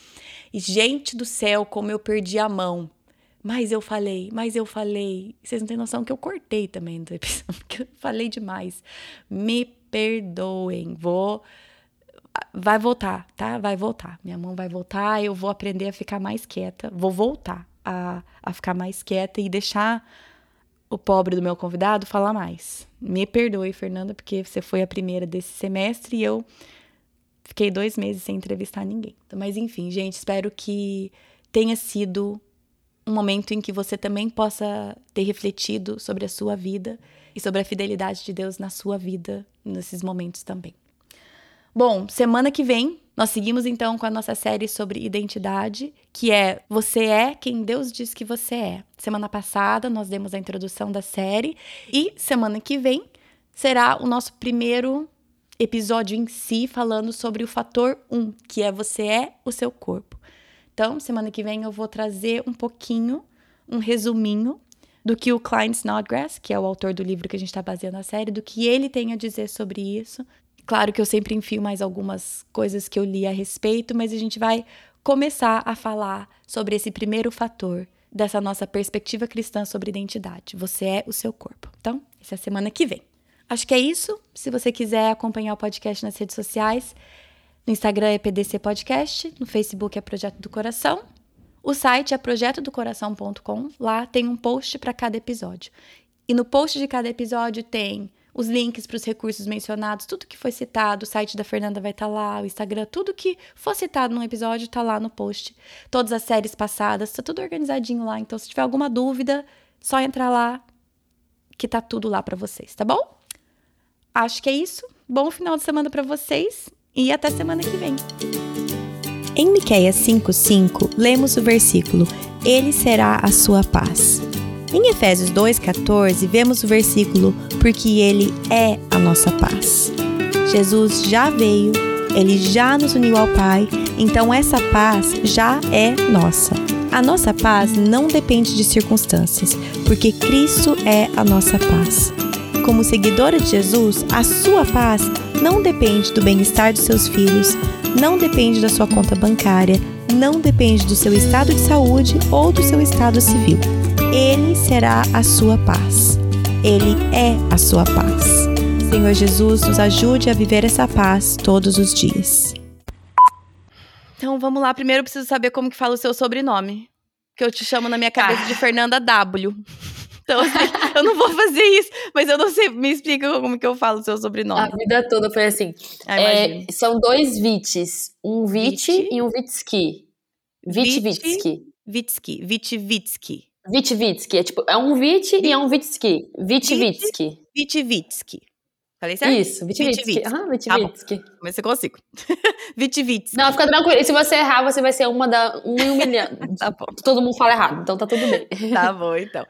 E, gente do céu, como eu perdi a mão. Mas eu falei, mas eu falei. Vocês não têm noção que eu cortei também do episódio, porque eu falei demais. Me perdoem. Vou. Vai voltar, tá? Vai voltar. Minha mão vai voltar. Eu vou aprender a ficar mais quieta. Vou voltar a, a ficar mais quieta e deixar o pobre do meu convidado falar mais. Me perdoe, Fernanda, porque você foi a primeira desse semestre e eu fiquei dois meses sem entrevistar ninguém. Mas enfim, gente, espero que tenha sido um momento em que você também possa ter refletido sobre a sua vida e sobre a fidelidade de Deus na sua vida nesses momentos também. Bom, semana que vem nós seguimos então com a nossa série sobre identidade, que é Você é quem Deus diz que você é. Semana passada nós demos a introdução da série e semana que vem será o nosso primeiro episódio em si falando sobre o fator 1, que é você é o seu corpo. Então, semana que vem eu vou trazer um pouquinho, um resuminho do que o Klein Snodgrass, que é o autor do livro que a gente está baseando a série, do que ele tem a dizer sobre isso. Claro que eu sempre enfio mais algumas coisas que eu li a respeito, mas a gente vai começar a falar sobre esse primeiro fator dessa nossa perspectiva cristã sobre identidade. Você é o seu corpo. Então, essa é a semana que vem. Acho que é isso. Se você quiser acompanhar o podcast nas redes sociais, no Instagram é PDC Podcast, no Facebook é Projeto do Coração. O site é projetodocoração.com. Lá tem um post para cada episódio. E no post de cada episódio tem os links para os recursos mencionados, tudo que foi citado, o site da Fernanda vai estar tá lá, o Instagram, tudo que for citado num episódio está lá no post. Todas as séries passadas, está tudo organizadinho lá. Então, se tiver alguma dúvida, só entrar lá que tá tudo lá para vocês, tá bom? Acho que é isso. Bom final de semana para vocês e até semana que vem. Em Miqueias 5:5, lemos o versículo: Ele será a sua paz. Em Efésios 2:14, vemos o versículo: Porque ele é a nossa paz. Jesus já veio, ele já nos uniu ao Pai, então essa paz já é nossa. A nossa paz não depende de circunstâncias, porque Cristo é a nossa paz como seguidora de Jesus, a sua paz não depende do bem-estar dos seus filhos, não depende da sua conta bancária, não depende do seu estado de saúde ou do seu estado civil. Ele será a sua paz. Ele é a sua paz. Senhor Jesus, nos ajude a viver essa paz todos os dias. Então vamos lá, primeiro eu preciso saber como que fala o seu sobrenome. Que eu te chamo na minha cabeça ah. de Fernanda W. Então, assim, eu não vou fazer isso, mas eu não sei, me explica como que eu falo o seu sobrenome. A vida toda foi assim. Ah, é, são dois Vites, um Vit e um Vitski. Vitvitsky. Vitsky, Vitvitsky. Vitvitsky, é tipo, é um Vit e é um Vitsky. Vitvitsky. Vitvitsky. Falei certo? Isso, Vitvitsky. Aham, Vitvitsky. Tá mas você consigo. Vitvitsky. Não, fica tranquilo. E se você errar, você vai ser uma da um um milhão. tá bom. Todo mundo fala errado, então tá tudo bem. tá bom, então.